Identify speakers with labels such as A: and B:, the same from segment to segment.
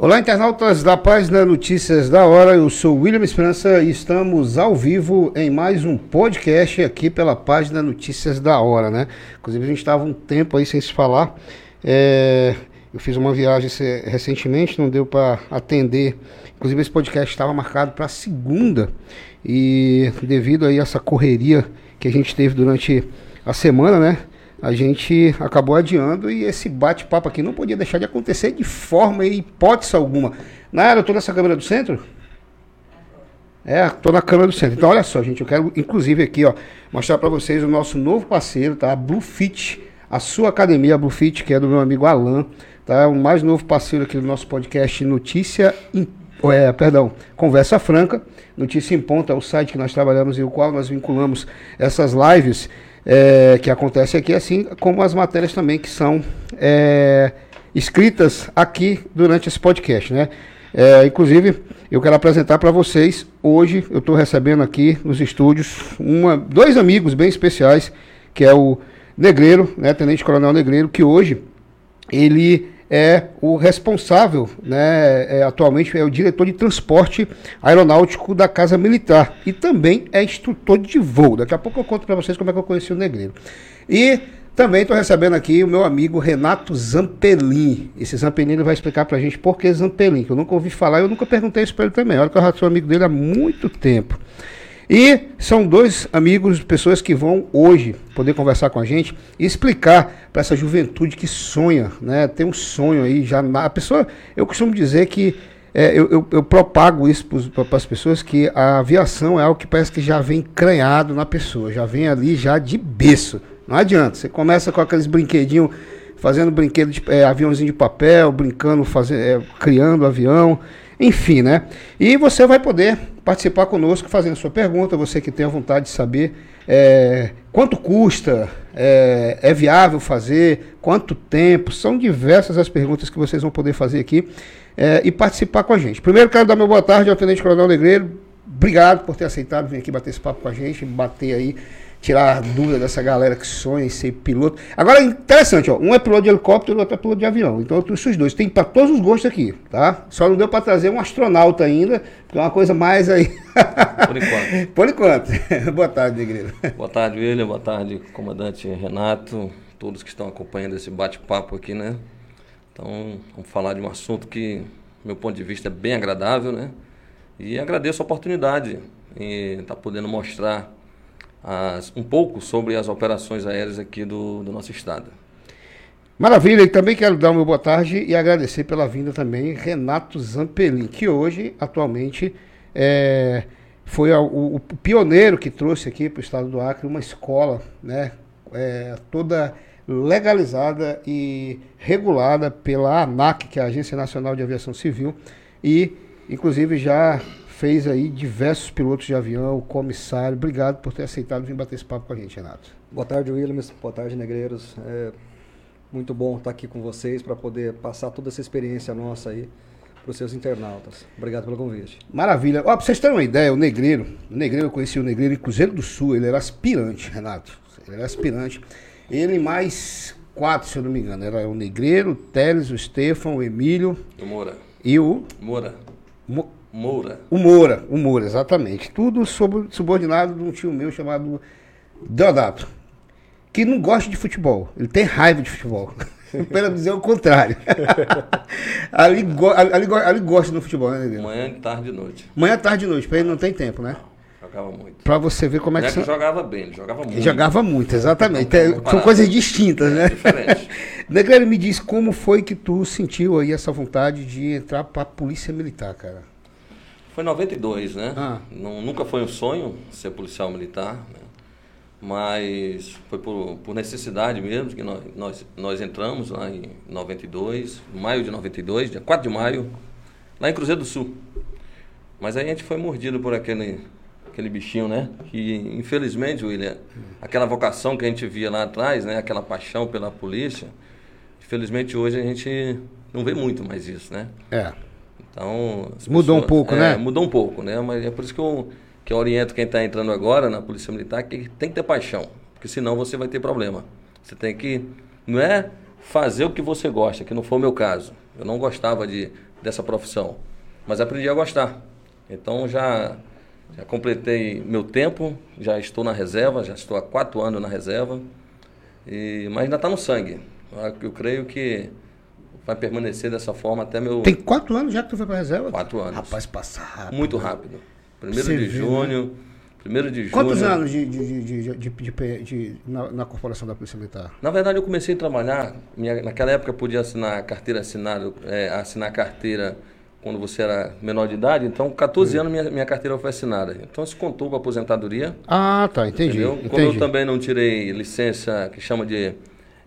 A: Olá, internautas da página Notícias da Hora. Eu sou William Esperança e estamos ao vivo em mais um podcast aqui pela página Notícias da Hora, né? Inclusive, a gente estava um tempo aí sem se falar. É, eu fiz uma viagem recentemente, não deu para atender. Inclusive, esse podcast estava marcado para segunda e devido aí a essa correria que a gente teve durante a semana, né? A gente acabou adiando e esse bate-papo aqui não podia deixar de acontecer de forma e hipótese alguma. Nara, eu tô nessa câmera do centro? É, tô na câmera do centro. Então, olha só, gente, eu quero, inclusive, aqui, ó, mostrar para vocês o nosso novo parceiro, tá? A Bluefit, a sua academia, a Bluefit, que é do meu amigo Alan, tá? O mais novo parceiro aqui do nosso podcast Notícia, é, perdão, Conversa Franca. Notícia em Ponta é o site que nós trabalhamos e o qual nós vinculamos essas lives é, que acontece aqui, assim como as matérias também que são é, escritas aqui durante esse podcast, né? É, inclusive, eu quero apresentar para vocês, hoje eu estou recebendo aqui nos estúdios uma, dois amigos bem especiais, que é o Negreiro, né, Tenente Coronel Negreiro, que hoje ele é o responsável, né, é, atualmente é o diretor de transporte aeronáutico da Casa Militar e também é instrutor de voo. Daqui a pouco eu conto para vocês como é que eu conheci o Negreiro. E também estou recebendo aqui o meu amigo Renato Zampelin. Esse Zampelin ele vai explicar para a gente por que Zampelin, que eu nunca ouvi falar, eu nunca perguntei isso para ele também. Olha que eu já sou amigo dele há muito tempo. E são dois amigos, pessoas que vão hoje poder conversar com a gente e explicar para essa juventude que sonha, né? Tem um sonho aí já. Na, a pessoa, eu costumo dizer que é, eu, eu, eu, propago isso para as pessoas que a aviação é algo que parece que já vem cranhado na pessoa, já vem ali já de berço. Não adianta. Você começa com aqueles brinquedinhos, fazendo brinquedo de é, aviãozinho de papel, brincando, fazendo, é, criando avião. Enfim, né? E você vai poder participar conosco fazendo sua pergunta, você que tem a vontade de saber é, quanto custa, é, é, viável fazer, quanto tempo, são diversas as perguntas que vocês vão poder fazer aqui é, e participar com a gente. Primeiro quero dar meu boa tarde ao Tenente Coronel Negreiro, obrigado por ter aceitado vir aqui bater esse papo com a gente, bater aí tirar a dúvida dessa galera que sonha em ser piloto. Agora, interessante, ó, um é piloto de helicóptero, o outro é piloto de avião. Então eu trouxe os dois. Tem para todos os gostos aqui, tá? Só não deu para trazer um astronauta ainda, porque é uma coisa mais aí.
B: Por enquanto.
A: Por enquanto. Boa tarde, Negreiro.
B: Boa tarde, William. Boa tarde, comandante Renato. Todos que estão acompanhando esse bate-papo aqui, né? Então, vamos falar de um assunto que, do meu ponto de vista, é bem agradável, né? E agradeço a oportunidade em estar tá podendo mostrar as, um pouco sobre as operações aéreas aqui do, do nosso estado.
A: Maravilha, e também quero dar uma boa tarde e agradecer pela vinda também Renato Zampelin, que hoje, atualmente, é, foi a, o, o, pioneiro que trouxe aqui para o estado do Acre uma escola né, é, toda legalizada e regulada pela ANAC, que é a Agência Nacional de Aviação Civil, e inclusive já fez aí diversos pilotos de avião, comissário. Obrigado por ter aceitado vir bater esse papo com a gente, Renato.
C: Boa tarde, Williams. Boa tarde, Negreiros. É muito bom estar aqui com vocês para poder passar toda essa experiência nossa aí para os seus internautas. Obrigado pelo convite.
A: Maravilha. Ó, para vocês terem uma ideia, o Negreiro, o Negreiro, eu conheci o Negreiro em Cruzeiro do Sul, ele era aspirante, Renato. Ele era aspirante. Ele mais quatro, se eu não me engano. Era o Negreiro, o Teles, o Stefan, o Emílio.
B: O Moura.
A: E o.
B: Moura.
A: Mo
B: Moura.
A: O Moura, o Moura, exatamente. Tudo sob, subordinado de um tio meu chamado Deodato, que não gosta de futebol. Ele tem raiva de futebol. Para dizer o contrário. ali, go, ali, ali, gosta do futebol, né,
B: Neguinho? Manhã, tarde e noite.
A: Manhã, tarde e noite. Para ele não tem tempo, né?
B: Jogava muito.
A: Para você ver como é que...
B: Ele jogava bem, ele jogava muito. Ele
A: jogava muito, exatamente. É, são coisas distintas, né?
B: Diferente.
A: Negrelo, me diz como foi que tu sentiu aí essa vontade de entrar para a Polícia Militar, cara?
B: Foi em 92, né? Ah. Não, nunca foi um sonho ser policial militar, né? mas foi por, por, necessidade mesmo que nós, nós, nós entramos lá em 92, maio de 92, dia 4 de maio, lá em Cruzeiro do Sul. Mas aí a gente foi mordido por aquele, aquele bichinho, né? Que infelizmente, William, aquela vocação que a gente via lá atrás, né? Aquela paixão pela polícia, infelizmente hoje a gente não vê muito mais isso, né?
A: É.
B: Então.
A: Mudou pessoas, um pouco,
B: é,
A: né?
B: Mudou um pouco, né? Mas é por isso que eu, que eu oriento quem está entrando agora na Polícia Militar que tem que ter paixão. Porque senão você vai ter problema. Você tem que. Não é fazer o que você gosta, que não foi o meu caso. Eu não gostava de, dessa profissão, mas aprendi a gostar. Então já, já completei meu tempo, já estou na reserva, já estou há quatro anos na reserva, e, mas ainda está no sangue. Eu creio que vai permanecer dessa forma até meu.
A: Tem quatro anos já que tu foi para a reserva?
B: Quatro anos.
A: Rapaz, passa rápido.
B: Muito rápido. Primeiro Você de vê, junho. Né? Primeiro de
A: Quantos
B: junho.
A: anos de, de, de, de, na, na, corporação da Polícia Militar?
B: Na verdade, eu comecei a trabalhar. Minha, naquela época, eu podia assinar carteira assinada, é, assinar carteira quando você era menor de idade. Então, 14 hum. anos minha, minha carteira foi assinada. Então, isso contou com a aposentadoria.
A: Ah, tá, entendi.
B: entendi. Como eu também não tirei licença, que chama de,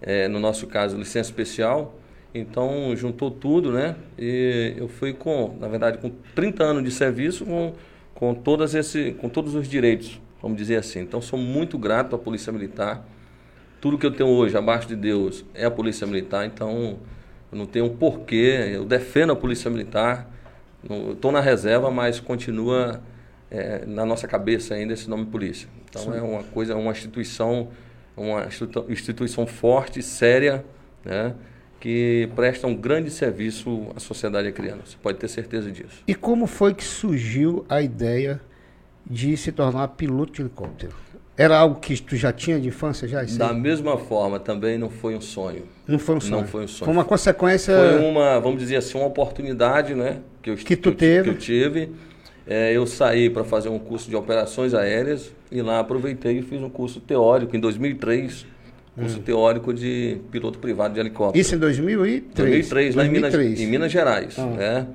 B: é, no nosso caso, licença especial. Então, juntou tudo, né? E eu fui com, na verdade, com 30 anos de serviço, com com, todas esse, com todos os direitos, vamos dizer assim. Então, sou muito grato à Polícia Militar. Tudo que eu tenho hoje, abaixo de Deus, é a Polícia Militar. Então, eu não tenho um porquê. Eu defendo a Polícia Militar. Estou na reserva, mas continua é, na nossa cabeça ainda esse nome polícia. Então, Sim. é uma coisa, uma instituição, uma instituição forte, séria, né? Que presta um grande serviço à sociedade acriana. Você pode ter certeza disso.
A: E como foi que surgiu a ideia de se tornar piloto de helicóptero? Era algo que tu já tinha de infância já?
B: Da mesma forma, também não foi um sonho.
A: Não foi um sonho.
B: Não foi um sonho.
A: Foi uma consequência.
B: Foi uma, vamos dizer assim, uma oportunidade, né?
A: Que, eu, que tu teve.
B: Que eu tive. É, eu saí para fazer um curso de operações aéreas e lá aproveitei e fiz um curso teórico em 2003 curso hum. teórico de piloto privado de helicóptero.
A: Isso em 2003?
B: 2003, 2003. lá em Minas, em Minas Gerais. Ah. Né?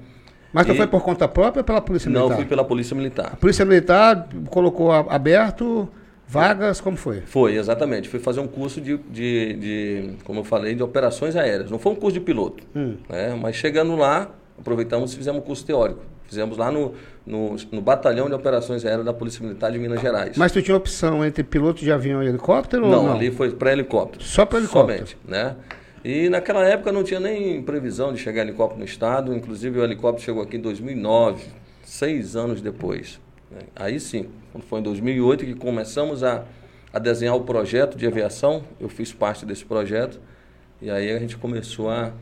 A: Mas tu e... foi por conta própria ou pela Polícia Militar?
B: Não, fui pela Polícia Militar.
A: A Polícia Militar colocou aberto vagas, como foi?
B: Foi, exatamente. Fui fazer um curso de, de, de como eu falei, de operações aéreas. Não foi um curso de piloto. Hum. Né? Mas chegando lá, aproveitamos e fizemos um curso teórico. Fizemos lá no, no, no, Batalhão de Operações Aéreas da Polícia Militar de Minas Gerais.
A: Mas tu tinha opção entre piloto de avião e helicóptero?
B: Não,
A: não?
B: ali foi para helicóptero.
A: Só para helicóptero?
B: Somente, né? E naquela época não tinha nem previsão de chegar helicóptero no estado. Inclusive o helicóptero chegou aqui em 2009, seis anos depois. Né? Aí sim, quando foi em 2008 que começamos a, a desenhar o projeto de aviação, eu fiz parte desse projeto. E aí a gente começou a,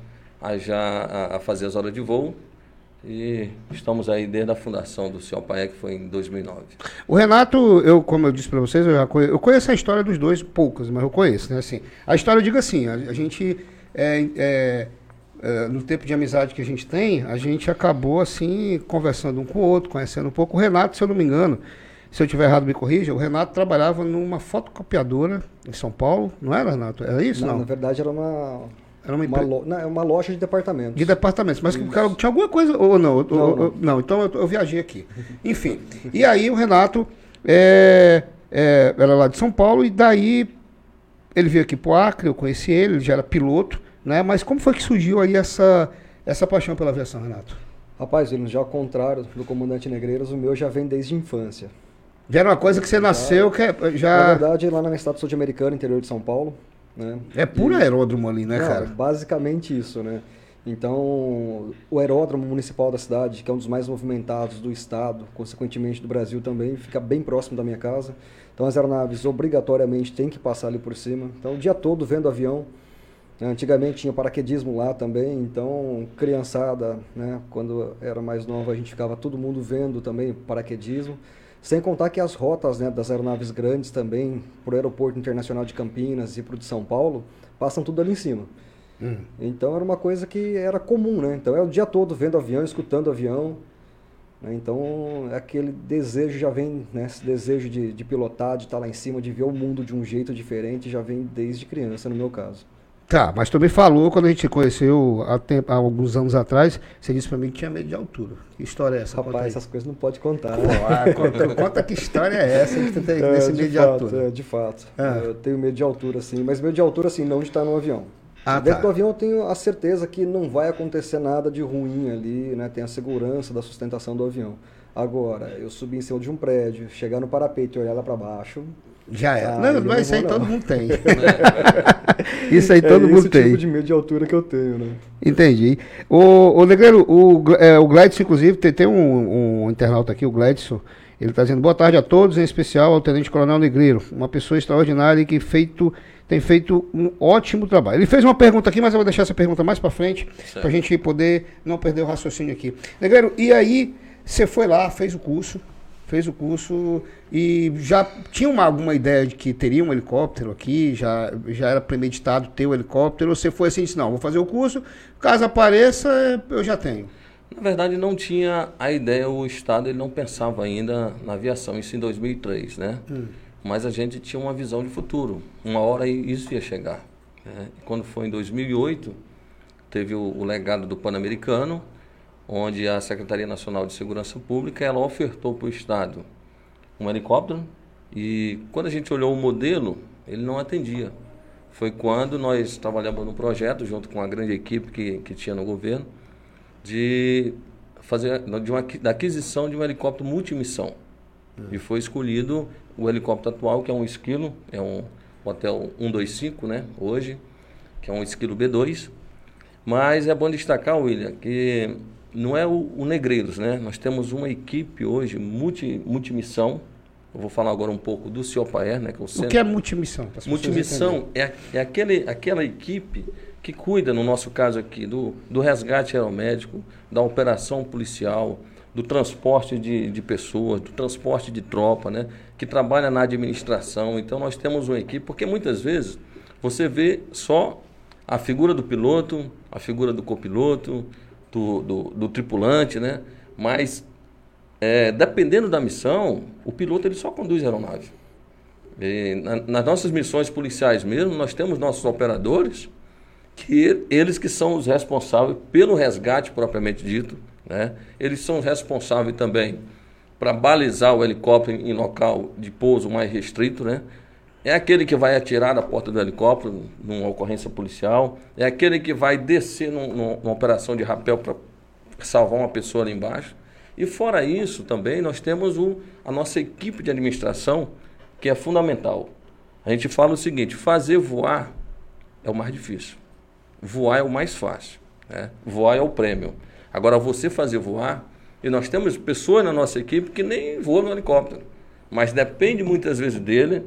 B: a já a, a fazer as horas de voo e estamos aí desde a fundação do CIOPAE, que foi em 2009.
A: O Renato, eu, como eu disse para vocês, eu, já conheço, eu conheço a história dos dois, poucas, mas eu conheço. Né? Assim, a história, eu digo assim, a, a gente, é, é, é, no tempo de amizade que a gente tem, a gente acabou assim, conversando um com o outro, conhecendo um pouco. O Renato, se eu não me engano, se eu estiver errado, me corrija, o Renato trabalhava numa fotocopiadora em São Paulo, não era, Renato? Era isso?
C: Não,
A: não?
C: na verdade era uma era uma, uma, lo... não, é uma loja de departamentos.
A: De departamentos. Mas o cara tinha alguma coisa. Ou não? Não, ou, não. não. então eu, eu, viajei aqui. Enfim. e aí o Renato é, é, era lá de São Paulo, e daí ele veio aqui para o Acre, eu conheci ele, ele já era piloto, né? Mas como foi que surgiu aí essa, essa paixão pela aviação, Renato?
C: Rapaz, já ao contrário do comandante Negreiros, o meu já vem desde a infância.
A: Já era uma coisa que você nasceu, que é, já...
C: Na verdade, lá na minha cidade sul-americana, interior de São Paulo, né?
A: É puro e, aeródromo ali, né,
C: não,
A: cara?
C: Basicamente isso, né? Então, o aeródromo municipal da cidade, que é um dos mais movimentados do estado, consequentemente do Brasil também, fica bem próximo da minha casa. Então, as aeronaves obrigatoriamente têm que passar ali por cima. Então, o dia todo vendo avião. Antigamente tinha paraquedismo lá também, então, criançada, né? Quando era mais nova, a gente ficava todo mundo vendo também paraquedismo. Sem contar que as rotas né, das aeronaves grandes também, para o Aeroporto Internacional de Campinas e para o de São Paulo, passam tudo ali em cima. Hum. Então era uma coisa que era comum, né? Então é o dia todo vendo avião, escutando avião. Né? Então aquele desejo já vem, né? Esse desejo de, de pilotar, de estar lá em cima, de ver o mundo de um jeito diferente, já vem desde criança, no meu caso.
A: Tá, mas tu me falou, quando a gente conheceu há, tempo, há alguns anos atrás, você disse pra mim que tinha medo de altura. Que história é essa?
C: Rapaz, essas coisas não pode contar. Pô,
A: ah, conta, conta, que história é essa que tu tem é, medo de, fato, altura.
C: É, de fato. É. Eu tenho medo de altura, sim. Mas medo de altura, assim, não de estar no avião.
A: Ah,
C: Dentro
A: tá.
C: do avião eu tenho a certeza que não vai acontecer nada de ruim ali, né? Tem a segurança da sustentação do avião. Agora, eu subir em cima de um prédio, chegar no parapeito e olhar lá para baixo,
A: já é. Ah, não, mas isso aí não. todo mundo tem. isso aí todo é mundo tem.
C: É tipo de medo de altura que eu tenho, né?
A: Entendi. O, o Negreiro, o, é, o Gladson, inclusive, tem, tem um, um, internauta aqui, o Gladson, Ele está dizendo boa tarde a todos, em especial ao Tenente Coronel Negreiro, uma pessoa extraordinária e que feito, tem feito um ótimo trabalho. Ele fez uma pergunta aqui, mas eu vou deixar essa pergunta mais para frente, para a gente poder não perder o raciocínio aqui. Negreiro, e aí você foi lá, fez o curso, fez o curso e já tinha uma, alguma ideia de que teria um helicóptero aqui, já, já era premeditado ter o um helicóptero, ou você foi assim, disse, não, vou fazer o curso, caso apareça, eu já tenho.
B: Na verdade, não tinha a ideia, o Estado ele não pensava ainda na aviação, isso em 2003, né? Hum. Mas a gente tinha uma visão de futuro. Uma hora isso ia chegar. Né? E quando foi em 2008, teve o, o legado do Pan-Americano, onde a Secretaria Nacional de Segurança Pública ela ofertou para o Estado um helicóptero e quando a gente olhou o modelo, ele não atendia. Foi quando nós trabalhamos no projeto, junto com a grande equipe que, que tinha no governo, de fazer de uma, da aquisição de um helicóptero multimissão. É. E foi escolhido o helicóptero atual, que é um esquilo, é um Hotel 125, né, hoje, que é um esquilo B2. Mas é bom destacar, William, que não é o, o Negreiros, né? Nós temos uma equipe hoje, multimissão. Eu vou falar agora um pouco do Ciopaer, né?
A: Que é o, o que é multimissão?
B: Multimissão é, é aquele, aquela equipe que cuida, no nosso caso aqui, do, do resgate aeromédico, da operação policial, do transporte de, de pessoas, do transporte de tropa, né? Que trabalha na administração. Então nós temos uma equipe, porque muitas vezes você vê só a figura do piloto, a figura do copiloto, do, do, do tripulante, né? Mas é, dependendo da missão, o piloto ele só conduz a aeronave. Na, nas nossas missões policiais mesmo, nós temos nossos operadores que eles que são os responsáveis pelo resgate propriamente dito, né? Eles são responsáveis também para balizar o helicóptero em local de pouso mais restrito, né? É aquele que vai atirar da porta do helicóptero numa ocorrência policial, é aquele que vai descer num, numa operação de rapel para salvar uma pessoa ali embaixo. E fora isso também nós temos o, a nossa equipe de administração, que é fundamental. A gente fala o seguinte, fazer voar é o mais difícil voar é o mais fácil. Né? Voar é o prêmio. Agora, você fazer voar, e nós temos pessoas na nossa equipe que nem voam no helicóptero, mas depende muitas vezes dele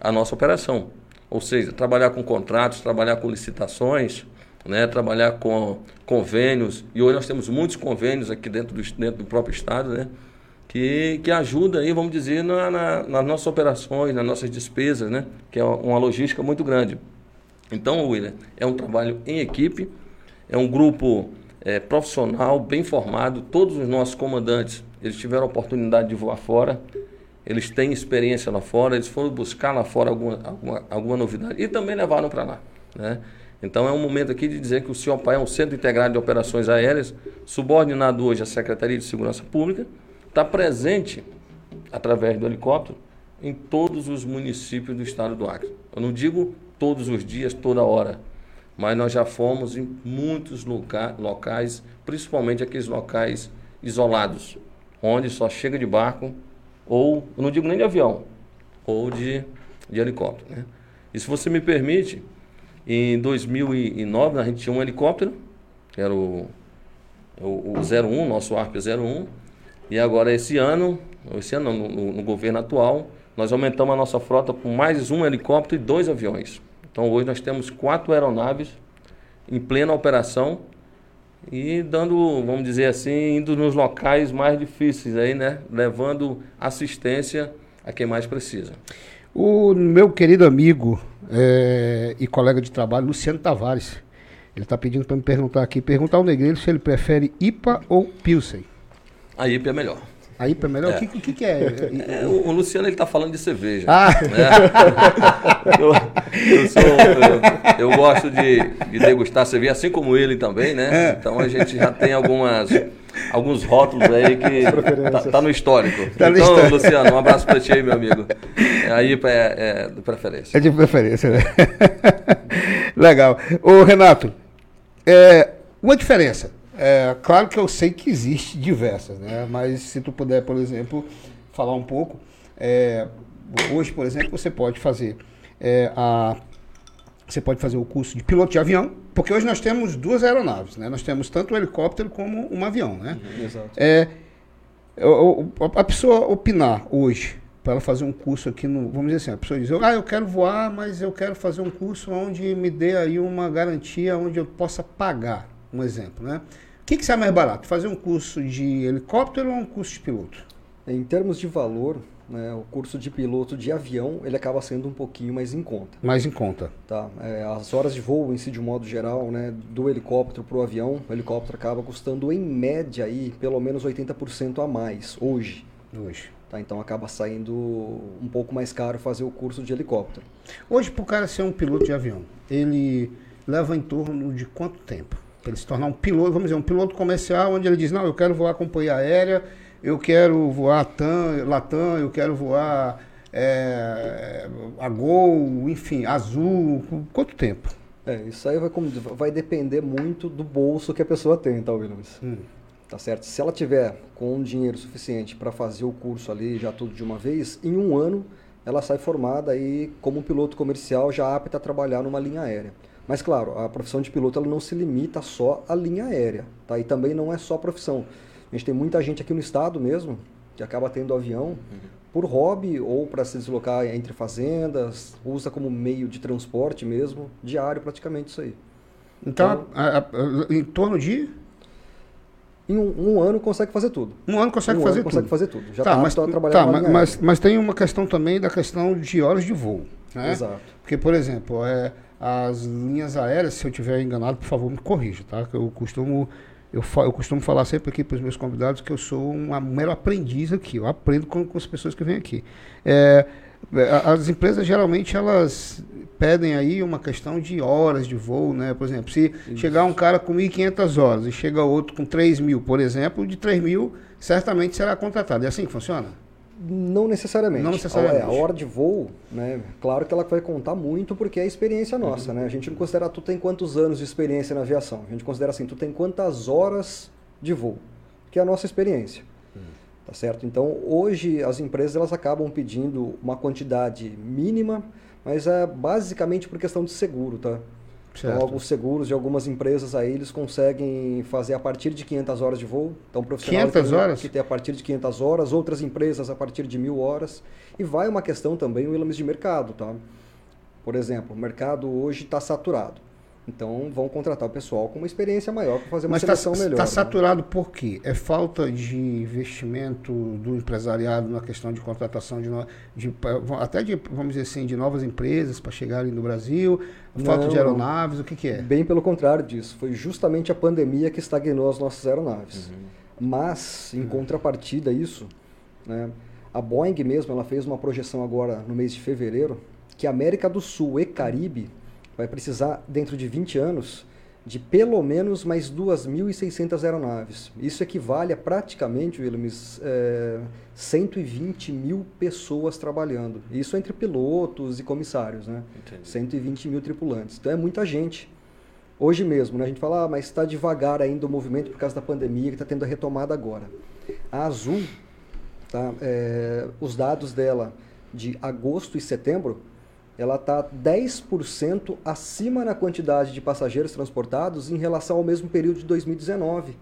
B: a nossa operação. Ou seja, trabalhar com contratos, trabalhar com licitações, né? trabalhar com convênios, e hoje nós temos muitos convênios aqui dentro do, dentro do próprio Estado, né? que, que ajuda aí, vamos dizer, na, na, nas nossas operações, nas nossas despesas, né? que é uma logística muito grande. Então, William, é um trabalho em equipe, é um grupo é, profissional, bem formado. Todos os nossos comandantes, eles tiveram a oportunidade de voar fora, eles têm experiência lá fora, eles foram buscar lá fora alguma, alguma, alguma novidade e também levaram para lá. Né? Então é um momento aqui de dizer que o CIOPA é um Centro Integrado de Operações Aéreas, subordinado hoje à Secretaria de Segurança Pública, está presente através do helicóptero em todos os municípios do estado do Acre. Eu não digo todos os dias, toda hora. Mas nós já fomos em muitos loca locais, principalmente aqueles locais isolados, onde só chega de barco, ou, eu não digo nem de avião, ou de, de helicóptero. Né? E se você me permite, em 2009 a gente tinha um helicóptero, que era o, o, o 01, nosso ARP 01, e agora esse ano, esse ano no, no, no governo atual, nós aumentamos a nossa frota com mais um helicóptero e dois aviões. Então hoje nós temos quatro aeronaves em plena operação e dando, vamos dizer assim, indo nos locais mais difíceis aí, né? Levando assistência a quem mais precisa.
A: O meu querido amigo é, e colega de trabalho, Luciano Tavares, ele está pedindo para me perguntar aqui, perguntar ao Negreiro se ele prefere IPA ou Pilsen.
B: A IPA é melhor.
A: A IPA é melhor? É. O, que, o que, que é?
B: é? o, o, Luciano ele está falando de cerveja. Ah. Né? eu, eu, sou, eu, eu, gosto de, de degustar cerveja, assim como ele também, né? É. Então a gente já tem algumas, alguns rótulos aí que tá, tá, no histórico. Tá então, histórico. Luciano, um abraço para ti aí, meu amigo. A IPA é, é de preferência.
A: É de preferência, né? Legal. Ô, Renato, é, uma diferença é, claro que eu sei que existe diversas, né? Mas se tu puder, por exemplo, falar um pouco, é, hoje, por exemplo, você pode fazer é, a você pode fazer o curso de piloto de avião, porque hoje nós temos duas aeronaves, né? Nós temos tanto o helicóptero como um avião, né? Uhum, exato. É, a pessoa opinar hoje, para ela fazer um curso aqui no. Vamos dizer assim, a pessoa diz, ah, eu quero voar, mas eu quero fazer um curso onde me dê aí uma garantia onde eu possa pagar, um exemplo, né? O que, que sai mais barato? Fazer um curso de helicóptero ou um curso de piloto?
C: Em termos de valor, né, o curso de piloto de avião ele acaba sendo um pouquinho mais em conta.
A: Mais em conta.
C: Tá. É, as horas de voo em si, de um modo geral, né, do helicóptero para o avião, o helicóptero acaba custando em média aí pelo menos 80% a mais hoje.
A: Hoje.
C: Tá, então acaba saindo um pouco mais caro fazer o curso de helicóptero.
A: Hoje, para o cara ser um piloto de avião, ele leva em torno de quanto tempo? Para ele se tornar um piloto, vamos dizer, um piloto comercial, onde ele diz, não, eu quero voar companhia aérea, eu quero voar TAM, Latam, eu quero voar é, a Gol, enfim, Azul, quanto tempo?
C: É, isso aí vai, vai depender muito do bolso que a pessoa tem, tá, Williams? Hum. Tá certo? Se ela tiver com um dinheiro suficiente para fazer o curso ali já tudo de uma vez, em um ano ela sai formada aí como piloto comercial já apta a trabalhar numa linha aérea. Mas claro, a profissão de piloto ela não se limita só à linha aérea, tá? E também não é só profissão. A gente tem muita gente aqui no estado mesmo que acaba tendo avião uhum. por hobby ou para se deslocar entre fazendas, usa como meio de transporte mesmo, diário praticamente isso aí.
A: Então, então a, a, a, em torno de
C: em um, um, ano consegue fazer tudo.
A: Um ano consegue
C: um
A: fazer
C: ano
A: tudo.
C: consegue fazer tudo.
A: Já tá, tá mas, tá, mas, mas, mas, tem uma questão também da questão de horas de voo. Né?
C: Exato.
A: Porque, por exemplo, é, as linhas aéreas, se eu estiver enganado, por favor, me corrija, tá? Que eu costumo eu, eu costumo falar sempre aqui para os meus convidados que eu sou um mero aprendiz aqui. Eu aprendo com, com as pessoas que vêm aqui. É, as empresas geralmente elas pedem aí uma questão de horas de voo, né? Por exemplo, se Isso. chegar um cara com 1.500 horas e chega outro com 3 mil, por exemplo, de 3 mil certamente será contratado. É assim que funciona?
C: Não necessariamente.
A: Não necessariamente.
C: A, a, hora de voo, né? Claro que ela vai contar muito porque é a experiência nossa, uhum. né? A gente não considera tu tem quantos anos de experiência na aviação. A gente considera assim, tu tem quantas horas de voo, que é a nossa experiência. Uhum. Tá certo? Então, hoje as empresas elas acabam pedindo uma quantidade mínima, mas é basicamente por questão de seguro, tá? Então, alguns seguros de algumas empresas aí, eles conseguem fazer a partir de 500 horas de voo. Então,
A: profissional 500 horas?
C: que tem a partir de 500 horas, outras empresas a partir de mil horas. E vai uma questão também, Williams, de mercado, tá? Por exemplo, o mercado hoje está saturado. Então vão contratar o pessoal com uma experiência maior para fazer uma Mas tá seleção tá, melhor.
A: Está né? saturado por quê? É falta de investimento do empresariado na questão de contratação de, de até de, vamos dizer assim, de novas empresas para chegarem no Brasil, falta Não, de aeronaves, o que, que, é?
C: Bem pelo contrário disso. Foi justamente a pandemia que estagnou as nossas aeronaves. Uhum. Mas, em uhum. contrapartida a isso, né, a Boeing mesmo ela fez uma projeção agora no mês de fevereiro que a América do Sul e Caribe vai precisar, dentro de 20 anos, de pelo menos mais 2.600 aeronaves. Isso equivale a praticamente, Williams, é, 120 mil pessoas trabalhando. Isso entre pilotos e comissários, né? Entendi. 120 mil tripulantes. Então é muita gente. Hoje mesmo, né? a gente fala, ah, mas está devagar ainda o movimento por causa da pandemia que está tendo a retomada agora. A Azul, tá? É, os dados dela de agosto e setembro ela está 10% acima na quantidade de passageiros transportados em relação ao mesmo período de 2019,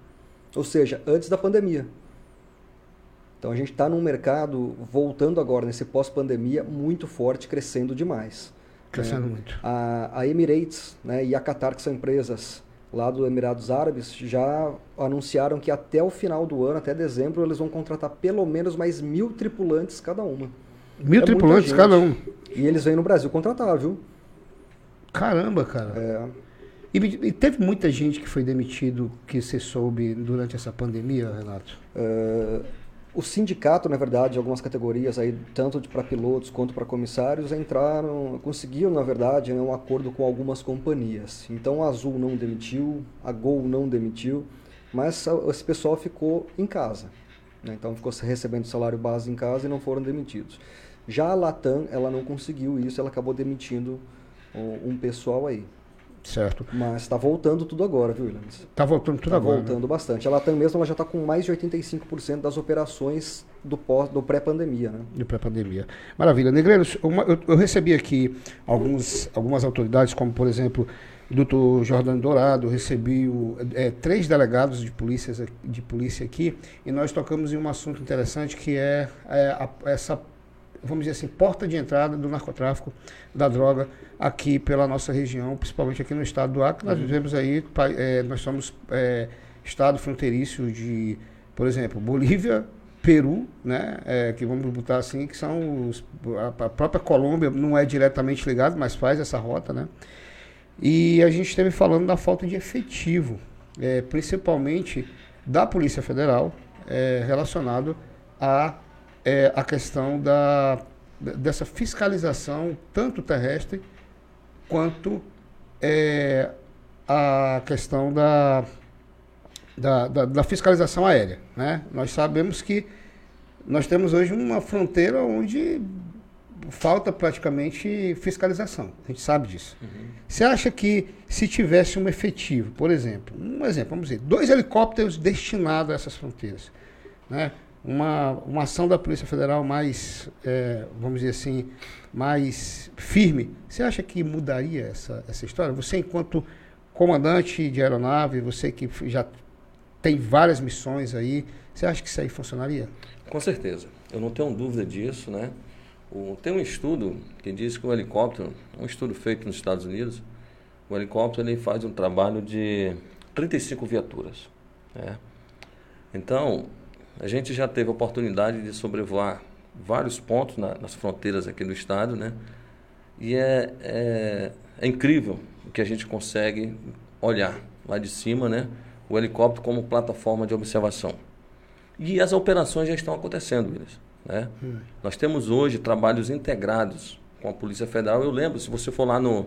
C: ou seja, antes da pandemia. Então a gente está num mercado voltando agora nesse pós-pandemia muito forte, crescendo demais.
A: Crescendo né? muito.
C: A, a Emirates né, e a Qatar, que são empresas lá do Emirados Árabes, já anunciaram que até o final do ano, até dezembro, eles vão contratar pelo menos mais mil tripulantes cada uma.
A: Mil é tripulantes cada um.
C: E eles vêm no Brasil contratar, viu?
A: Caramba, cara.
C: É.
A: E, e, teve muita gente que foi demitido que você soube durante essa pandemia, Renato?
C: É, o sindicato, na verdade, algumas categorias aí, tanto para pilotos quanto para comissários, entraram, conseguiram, na verdade, né, um acordo com algumas companhias. Então a Azul não demitiu, a Gol não demitiu, mas esse pessoal ficou em casa. Né? Então ficou recebendo salário base em casa e não foram demitidos. Já a Latam, ela não conseguiu isso, ela acabou demitindo um, um pessoal aí.
A: Certo.
C: Mas está voltando tudo agora, viu, Williams?
A: Está voltando tudo
C: tá
A: agora.
C: voltando né? bastante. A Latam mesmo ela já está com mais de 85% das operações do, pós, do pré-pandemia, né?
A: Do pré-pandemia. Maravilha. Negreiros, eu, eu, recebi aqui alguns, algumas autoridades, como por exemplo doutor Jordano Dourado, recebi o, é, três delegados de, polícias, de polícia aqui e nós tocamos em um assunto interessante que é, é a, essa, vamos dizer assim, porta de entrada do narcotráfico, da droga aqui pela nossa região, principalmente aqui no estado do Acre. Nós uhum. vivemos aí, é, nós somos é, estado fronteiriço de, por exemplo, Bolívia, Peru, né, é, que vamos botar assim, que são os, a, a própria Colômbia não é diretamente ligado, mas faz essa rota, né? E a gente esteve falando da falta de efetivo, é, principalmente da Polícia Federal, é, relacionado à é, a questão da, dessa fiscalização, tanto terrestre quanto é, a questão da, da, da, da, fiscalização aérea. Né? Nós sabemos que nós temos hoje uma fronteira onde falta praticamente fiscalização. A gente sabe disso. Uhum. Você acha que se tivesse um efetivo, por exemplo, um exemplo, vamos dizer, dois helicópteros destinados a essas fronteiras, né? Uma, uma ação da Polícia Federal mais, é, vamos dizer assim, mais firme, você acha que mudaria essa, essa história? Você, enquanto comandante de aeronave, você que já tem várias missões aí, você acha que isso aí funcionaria?
B: Com certeza. Eu não tenho dúvida disso, né? O, tem um estudo que diz que o helicóptero, um estudo feito nos Estados Unidos, o helicóptero ele faz um trabalho de 35 viaturas. Né? Então, a gente já teve a oportunidade de sobrevoar vários pontos na, nas fronteiras aqui do estado, né? E é, é, é, incrível o que a gente consegue olhar lá de cima, né? O helicóptero como plataforma de observação. E as operações já estão acontecendo, Willis. Né? Hum. Nós temos hoje trabalhos integrados com a Polícia Federal. Eu lembro, se você for lá no,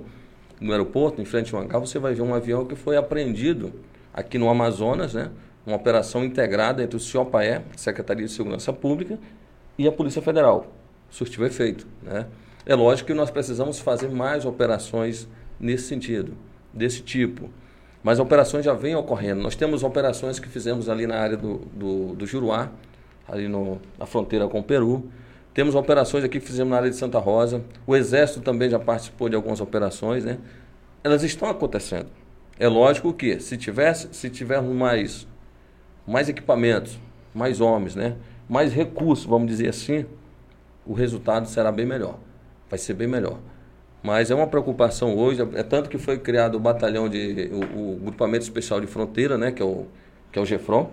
B: no aeroporto, em frente ao hangar, você vai ver um avião que foi apreendido aqui no Amazonas, né? Uma operação integrada entre o CIOPAE, Secretaria de Segurança Pública, e a Polícia Federal. Surtiu efeito. Né? É lógico que nós precisamos fazer mais operações nesse sentido, desse tipo. Mas operações já vêm ocorrendo. Nós temos operações que fizemos ali na área do, do, do Juruá, ali no, na fronteira com o Peru. Temos operações aqui que fizemos na área de Santa Rosa. O Exército também já participou de algumas operações, né? Elas estão acontecendo. É lógico que se tivesse, se tivermos mais, mais equipamentos, mais homens, né? Mais recursos, vamos dizer assim, o resultado será bem melhor. Vai ser bem melhor. Mas é uma preocupação hoje, é tanto que foi criado o batalhão de o, o grupamento especial de fronteira, né, que é o que é o GEFRON,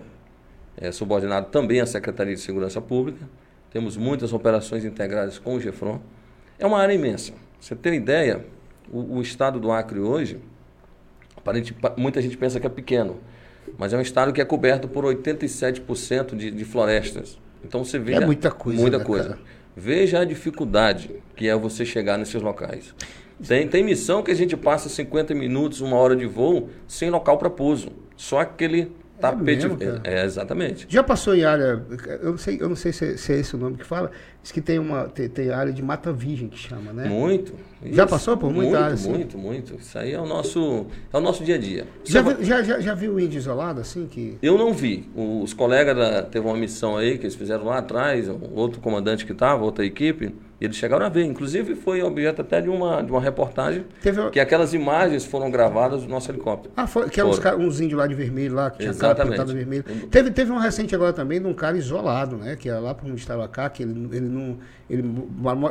B: é, subordinado também à Secretaria de Segurança Pública. Temos muitas operações integradas com o GEFRON. É uma área imensa. Você tem ideia, o, o estado do Acre hoje, muita gente pensa que é pequeno, mas é um estado que é coberto por 87% de, de florestas. Então você vê.
A: É muita coisa.
B: Muita né, coisa. Cara? Veja a dificuldade que é você chegar nesses locais. Tem, tem missão que a gente passa 50 minutos, uma hora de voo, sem local para pouso. Só aquele Tapete. É, mesmo, é, exatamente.
A: Já passou em área. Eu não sei, eu não sei se, é, se é esse o nome que fala. Diz que tem uma tem, tem, área de mata virgem que chama, né?
B: Muito.
A: Já isso, passou por muita
B: muito,
A: área?
B: Assim? Muito, muito. Isso aí é o nosso, é o nosso dia a dia.
A: Já, viu, já, já, já viu o índio isolado assim? Que...
B: Eu não vi. Os colegas da, teve uma missão aí que eles fizeram lá atrás, outro comandante que estava, outra equipe eles chegaram a ver, inclusive foi objeto até de uma, de uma reportagem Teve... que aquelas imagens foram gravadas do nosso helicóptero.
A: Ah, foi, que eram uns, uns, índios lá de vermelho lá, que tinha Exatamente. cara vermelho. Teve, teve um recente agora também de um cara isolado, né? Que era lá para onde estava cá, que ele, ele não. Ele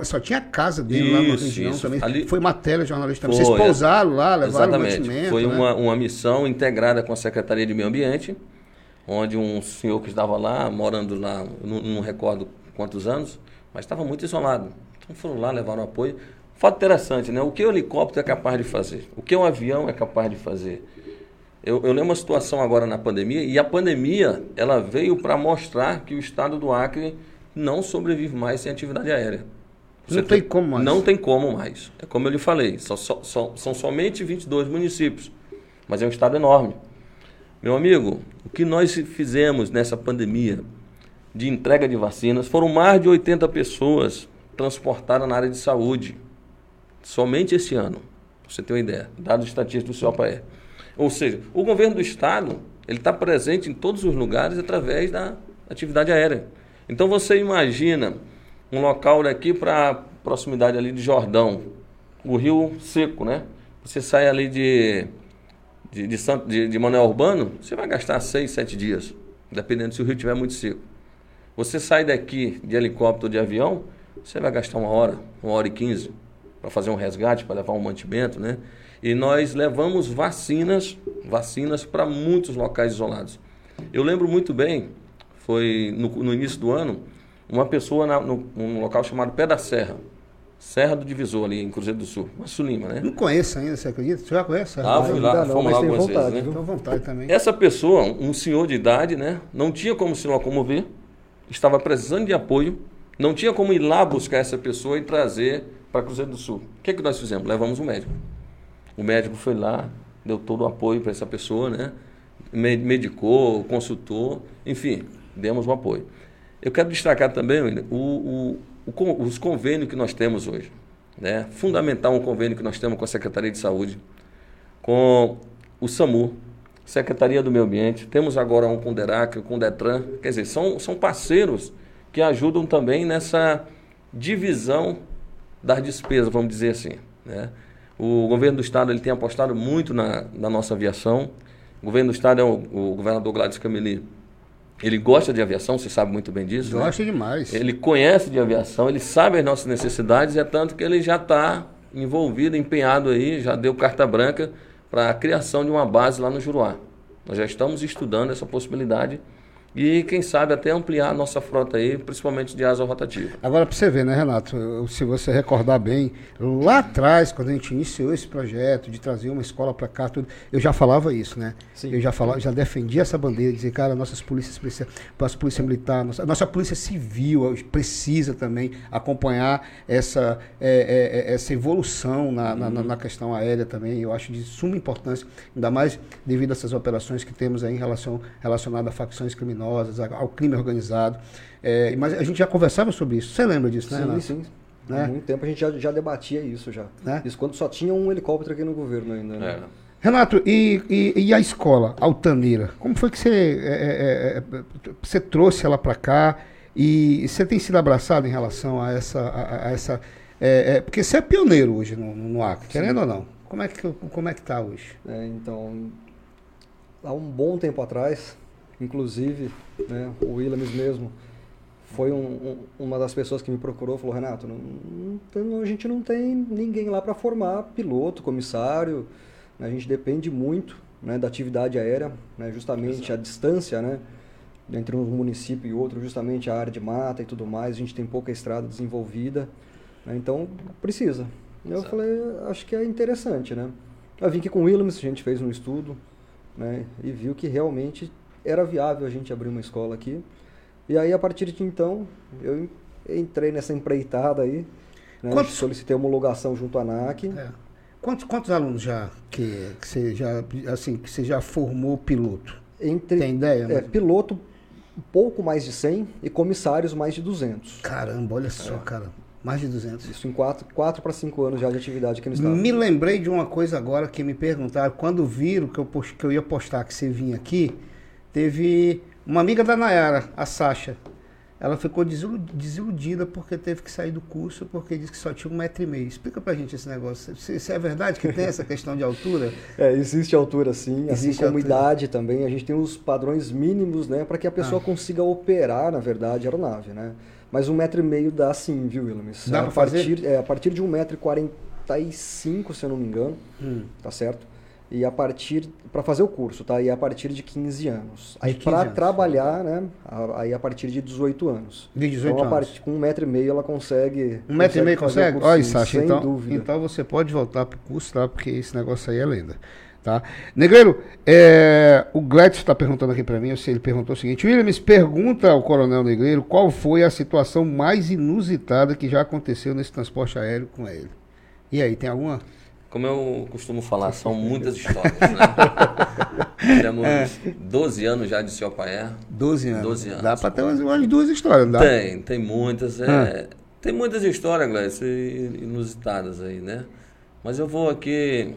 A: só tinha a casa dele isso, lá na região isso. também. Ali... Foi matéria jornalista também. Vocês pousaram lá, levaram
B: Exatamente. Foi né? uma, uma missão integrada com a Secretaria de Meio Ambiente, onde um senhor que estava lá, morando lá, não, não recordo quantos anos, mas estava muito isolado. Então foram lá, levaram apoio. Fato interessante, né? O que o helicóptero é capaz de fazer? O que um avião é capaz de fazer? Eu, eu lembro uma situação agora na pandemia, e a pandemia ela veio para mostrar que o estado do Acre não sobrevive mais sem atividade aérea.
A: Você não tem, tem como mais.
B: Não tem como mais. É como eu lhe falei, são, são, são somente 22 municípios, mas é um estado enorme. Meu amigo, o que nós fizemos nessa pandemia de entrega de vacinas foram mais de 80 pessoas transportadas na área de saúde. Somente esse ano, pra você ter uma ideia, dados estatísticos do COPAE. Ou seja, o governo do Estado ele está presente em todos os lugares através da atividade aérea. Então você imagina um local daqui para proximidade ali de Jordão, o rio seco, né? Você sai ali de, de, de, de, de Manuel Urbano, você vai gastar seis, sete dias, dependendo se o rio estiver muito seco. Você sai daqui de helicóptero ou de avião, você vai gastar uma hora, uma hora e quinze, para fazer um resgate, para levar um mantimento, né? E nós levamos vacinas, vacinas para muitos locais isolados. Eu lembro muito bem, foi no, no início do ano, uma pessoa na, no, num local chamado Pé da Serra. Serra do Divisor, ali em Cruzeiro do Sul. Uma Sulima, né?
A: Não conheço ainda, você acredita? Você já conhece?
B: Ah, fui lá,
C: não,
B: fomos lá algumas
C: vontade,
B: vezes, né?
A: Vontade também.
B: Essa pessoa, um senhor de idade, né? Não tinha como se locomover, estava precisando de apoio, não tinha como ir lá buscar essa pessoa e trazer para Cruzeiro do Sul. O que, é que nós fizemos? Levamos um médico. O médico foi lá, deu todo o apoio para essa pessoa, né? Medicou, consultou, enfim, demos um apoio. Eu quero destacar também, o, o, o, os convênios que nós temos hoje. Né? Fundamental um convênio que nós temos com a Secretaria de Saúde, com o SAMU, Secretaria do Meio Ambiente, temos agora um com o DERAC, com o DETRAN, quer dizer, são, são parceiros que ajudam também nessa divisão das despesas, vamos dizer assim. Né? O governo do estado ele tem apostado muito na, na nossa aviação. O governo do estado é o, o governador Gladys Cameli ele gosta de aviação, você sabe muito bem disso.
A: Né? Gosta né? demais.
B: Ele conhece de aviação, ele sabe as nossas necessidades, é tanto que ele já está envolvido, empenhado aí, já deu carta branca para a criação de uma base lá no Juruá. Nós já estamos estudando essa possibilidade e quem sabe até ampliar a nossa frota aí, principalmente de asa rotativa.
A: Agora, para você ver, né, Renato? Se você recordar bem, lá atrás, quando a gente iniciou esse projeto de trazer uma escola para cá, tudo, eu já falava isso, né? Sim. Eu já falava, já defendia essa bandeira, dizer, cara, nossas polícias precisam, nossa polícia militar, nossa, nossa polícia civil precisa também acompanhar essa, é, é, é essa evolução na, uhum. na, na, questão aérea também. Eu acho de suma importância, ainda mais devido a essas operações que temos aí em relação relacionada a facções criminosas criminosas, ao crime organizado. É, mas a gente já conversava sobre isso. Você lembra disso, né?
C: Sim,
A: Renato?
C: sim. Né? Há muito tempo a gente já, já debatia isso já. Né? Isso quando só tinha um helicóptero aqui no governo ainda. Né? É.
A: Renato, e, e, e, a escola Altaneira? Como foi que você, é, é, é, é você trouxe ela para cá? E você tem sido abraçado em relação a essa. A, a essa porque você é pioneiro hoje no, no Acre, querendo ou não? Como é que como é que está hoje?
C: então, há um bom tempo atrás, Inclusive, né, o Williams mesmo foi um, um, uma das pessoas que me procurou falou, Renato, não, não, a gente não tem ninguém lá para formar piloto, comissário, né, a gente depende muito né, da atividade aérea, né, justamente Exato. a distância né, entre um município e outro, justamente a área de mata e tudo mais, a gente tem pouca estrada desenvolvida, né, então precisa. Eu Exato. falei, acho que é interessante, né? Eu vim aqui com o Williams, a gente fez um estudo né, e viu que realmente era viável a gente abrir uma escola aqui. E aí, a partir de então, eu entrei nessa empreitada aí. Né? Quantos... Solicitei homologação junto à ANAC. É.
A: Quantos, quantos alunos já que, que, você já assim que você já formou piloto?
C: Entre,
A: Tem ideia?
C: É, piloto pouco mais de 100 e comissários mais de 200.
A: Caramba, olha só, é. cara. Mais de 200.
C: Isso em 4 para 5 anos já de atividade aqui no estado.
A: Me lembrei de uma coisa agora que me perguntaram. Quando viram que eu, que eu ia postar que você vinha aqui, Teve uma amiga da Nayara, a Sasha. Ela ficou desiludida porque teve que sair do curso porque disse que só tinha um metro e meio. Explica pra gente esse negócio. Se, se é verdade que tem essa questão de altura?
C: É, existe altura sim, assim existe assim como altura. idade também. A gente tem os padrões mínimos, né, para que a pessoa ah. consiga operar, na verdade, a aeronave, né? Mas um metro e meio dá sim, viu, Williams?
A: Dá
C: a
A: pra partir,
C: fazer? É, a partir de um metro e quarenta e cinco, se eu não me engano, hum. tá certo? E a partir para fazer o curso, tá? E a partir de 15 anos. Aí para trabalhar, né? Aí a partir de 18 anos.
A: De 18
C: então,
A: anos.
C: Part... com um metro e meio ela consegue.
A: Um metro consegue e meio consegue? Olha, Sasha, então, dúvida. então você pode voltar para o curso, tá? Porque esse negócio aí é lenda. Tá? Negreiro, é, o Gladys está perguntando aqui para mim, eu sei, ele perguntou o seguinte, Williams, pergunta ao Coronel Negreiro qual foi a situação mais inusitada que já aconteceu nesse transporte aéreo com ele. E aí, tem alguma?
B: Como eu costumo falar, são muitas histórias, né? Temos é. 12 anos já de seu pai.
A: 12 anos. 12 anos. Dá para ter umas, umas, duas histórias, dá?
B: Tem, tem muitas. É, ah. Tem muitas histórias, Gleice, inusitadas aí, né? Mas eu vou aqui.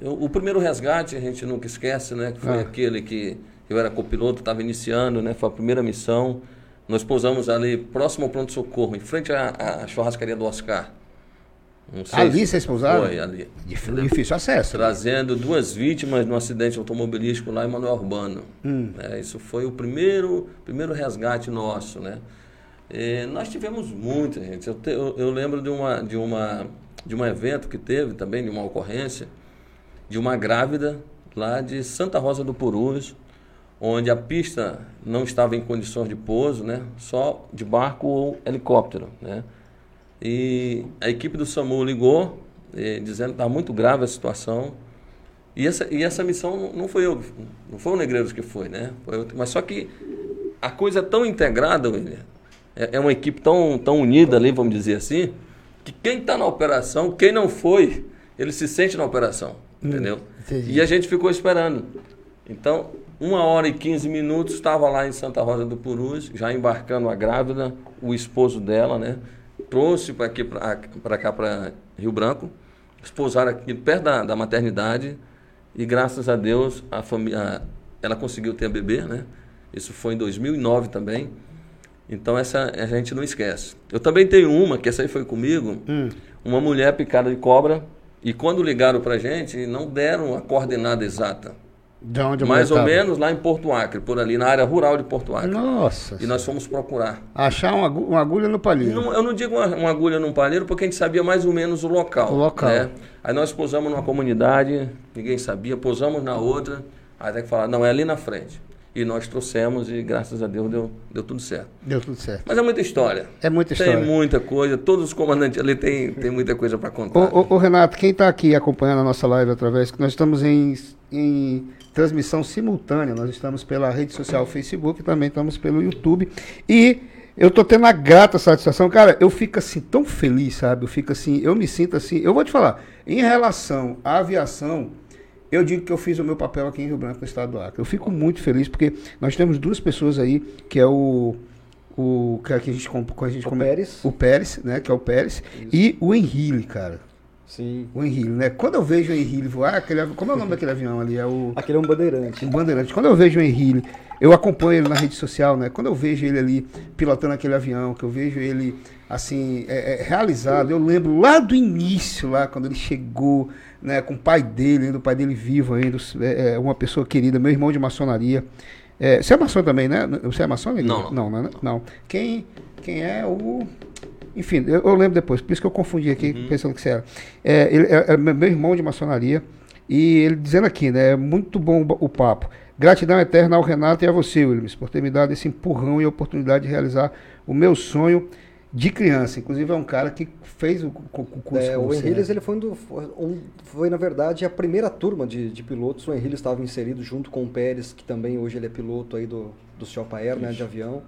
B: Eu, o primeiro resgate a gente nunca esquece, né? Que foi ah. aquele que eu era copiloto, estava iniciando, né? Foi a primeira missão. Nós pousamos ali próximo ao pronto-socorro, em frente à, à churrascaria do Oscar.
A: Ali vocês pousaram?
B: Foi, ali.
A: Difícil, difícil acesso.
B: Trazendo duas vítimas no acidente automobilístico lá em Manuel Urbano. Hum. É, isso foi o primeiro, primeiro resgate nosso, né? E nós tivemos muita gente. Eu, te, eu, eu, lembro de, uma, de, uma, de um evento que teve também, de uma ocorrência, de uma grávida lá de Santa Rosa do Purus, onde a pista não estava em condições de pouso, né? Só de barco ou helicóptero, né? E a equipe do SAMU ligou, eh, dizendo que estava muito grave a situação. E essa, e essa missão não foi eu, não foi o Negreiros que foi, né? Foi eu, mas só que a coisa é tão integrada, William, é, é uma equipe tão, tão unida ali, vamos dizer assim, que quem está na operação, quem não foi, ele se sente na operação, hum, entendeu? Entendi. E a gente ficou esperando. Então, uma hora e quinze minutos, estava lá em Santa Rosa do Purus, já embarcando a grávida, o esposo dela, né? Trouxe para aqui para cá para Rio Branco, esposaram aqui perto da, da maternidade e graças a Deus a família ela conseguiu ter a bebê, né? Isso foi em 2009 também. Então essa a gente não esquece. Eu também tenho uma que essa aí foi comigo, hum. uma mulher picada de cobra e quando ligaram para gente não deram a coordenada exata.
A: De onde
B: Mais ou menos lá em Porto Acre, por ali, na área rural de Porto Acre.
A: Nossa.
B: E nós fomos procurar.
A: Achar uma, uma agulha no palheiro.
B: Não, eu não digo uma, uma, agulha no palheiro porque a gente sabia mais ou menos o local.
A: O local. Né?
B: Aí nós posamos numa comunidade, ninguém sabia, posamos na outra, aí até que falar, não, é ali na frente. E nós trouxemos e graças a Deus deu, deu tudo certo.
A: Deu tudo certo.
B: Mas é muita história.
A: É muita história.
B: Tem muita coisa, todos os comandantes ali tem, tem muita coisa para contar.
A: Ô, ô, Renato, quem está aqui acompanhando a nossa live através, que nós estamos em, em transmissão simultânea. Nós estamos pela rede social Facebook, também estamos pelo YouTube. E eu tô tendo a grata satisfação, cara, eu fico assim tão feliz, sabe? Eu fico assim, eu me sinto assim, eu vou te falar, em relação à aviação, eu digo que eu fiz o meu papel aqui em Rio Branco, no estado do Acre. Eu fico muito feliz porque nós temos duas pessoas aí, que é o o que a gente, a gente
C: o Pérez.
A: o Pérez, né, que é o Pérez, Isso. e o Henrique, cara.
C: Sim.
A: O Henrique, né? Quando eu vejo o Henrique voar, aquele, como é o nome daquele avião ali? É o...
C: Aquele é um bandeirante.
A: Um bandeirante. Quando eu vejo o Henrique, eu acompanho ele na rede social, né? Quando eu vejo ele ali pilotando aquele avião, que eu vejo ele, assim, é, é, realizado, eu lembro lá do início, lá, quando ele chegou, né, com o pai dele, ainda o pai dele vivo ainda, é, é uma pessoa querida, meu irmão de maçonaria. É, você é maçom também, né? Você é maçom?
B: Não.
A: Não, não, não. não. Quem, quem é o enfim, eu, eu, lembro depois, por isso que eu confundi aqui, uhum. pensando que você era. É, ele é, é, meu irmão de maçonaria, e ele dizendo aqui, né? É muito bom o papo. Gratidão eterna ao Renato e a você, Williams, por ter me dado esse empurrão e a oportunidade de realizar o meu sonho de criança. Inclusive, é um cara que fez o, o curso.
C: É, o Henriles, né? ele foi, um, um, foi, na verdade, a primeira turma de, de pilotos. O Henriles estava inserido junto com o Pérez, que também hoje ele é piloto aí do, do Chopper Air, né, de avião.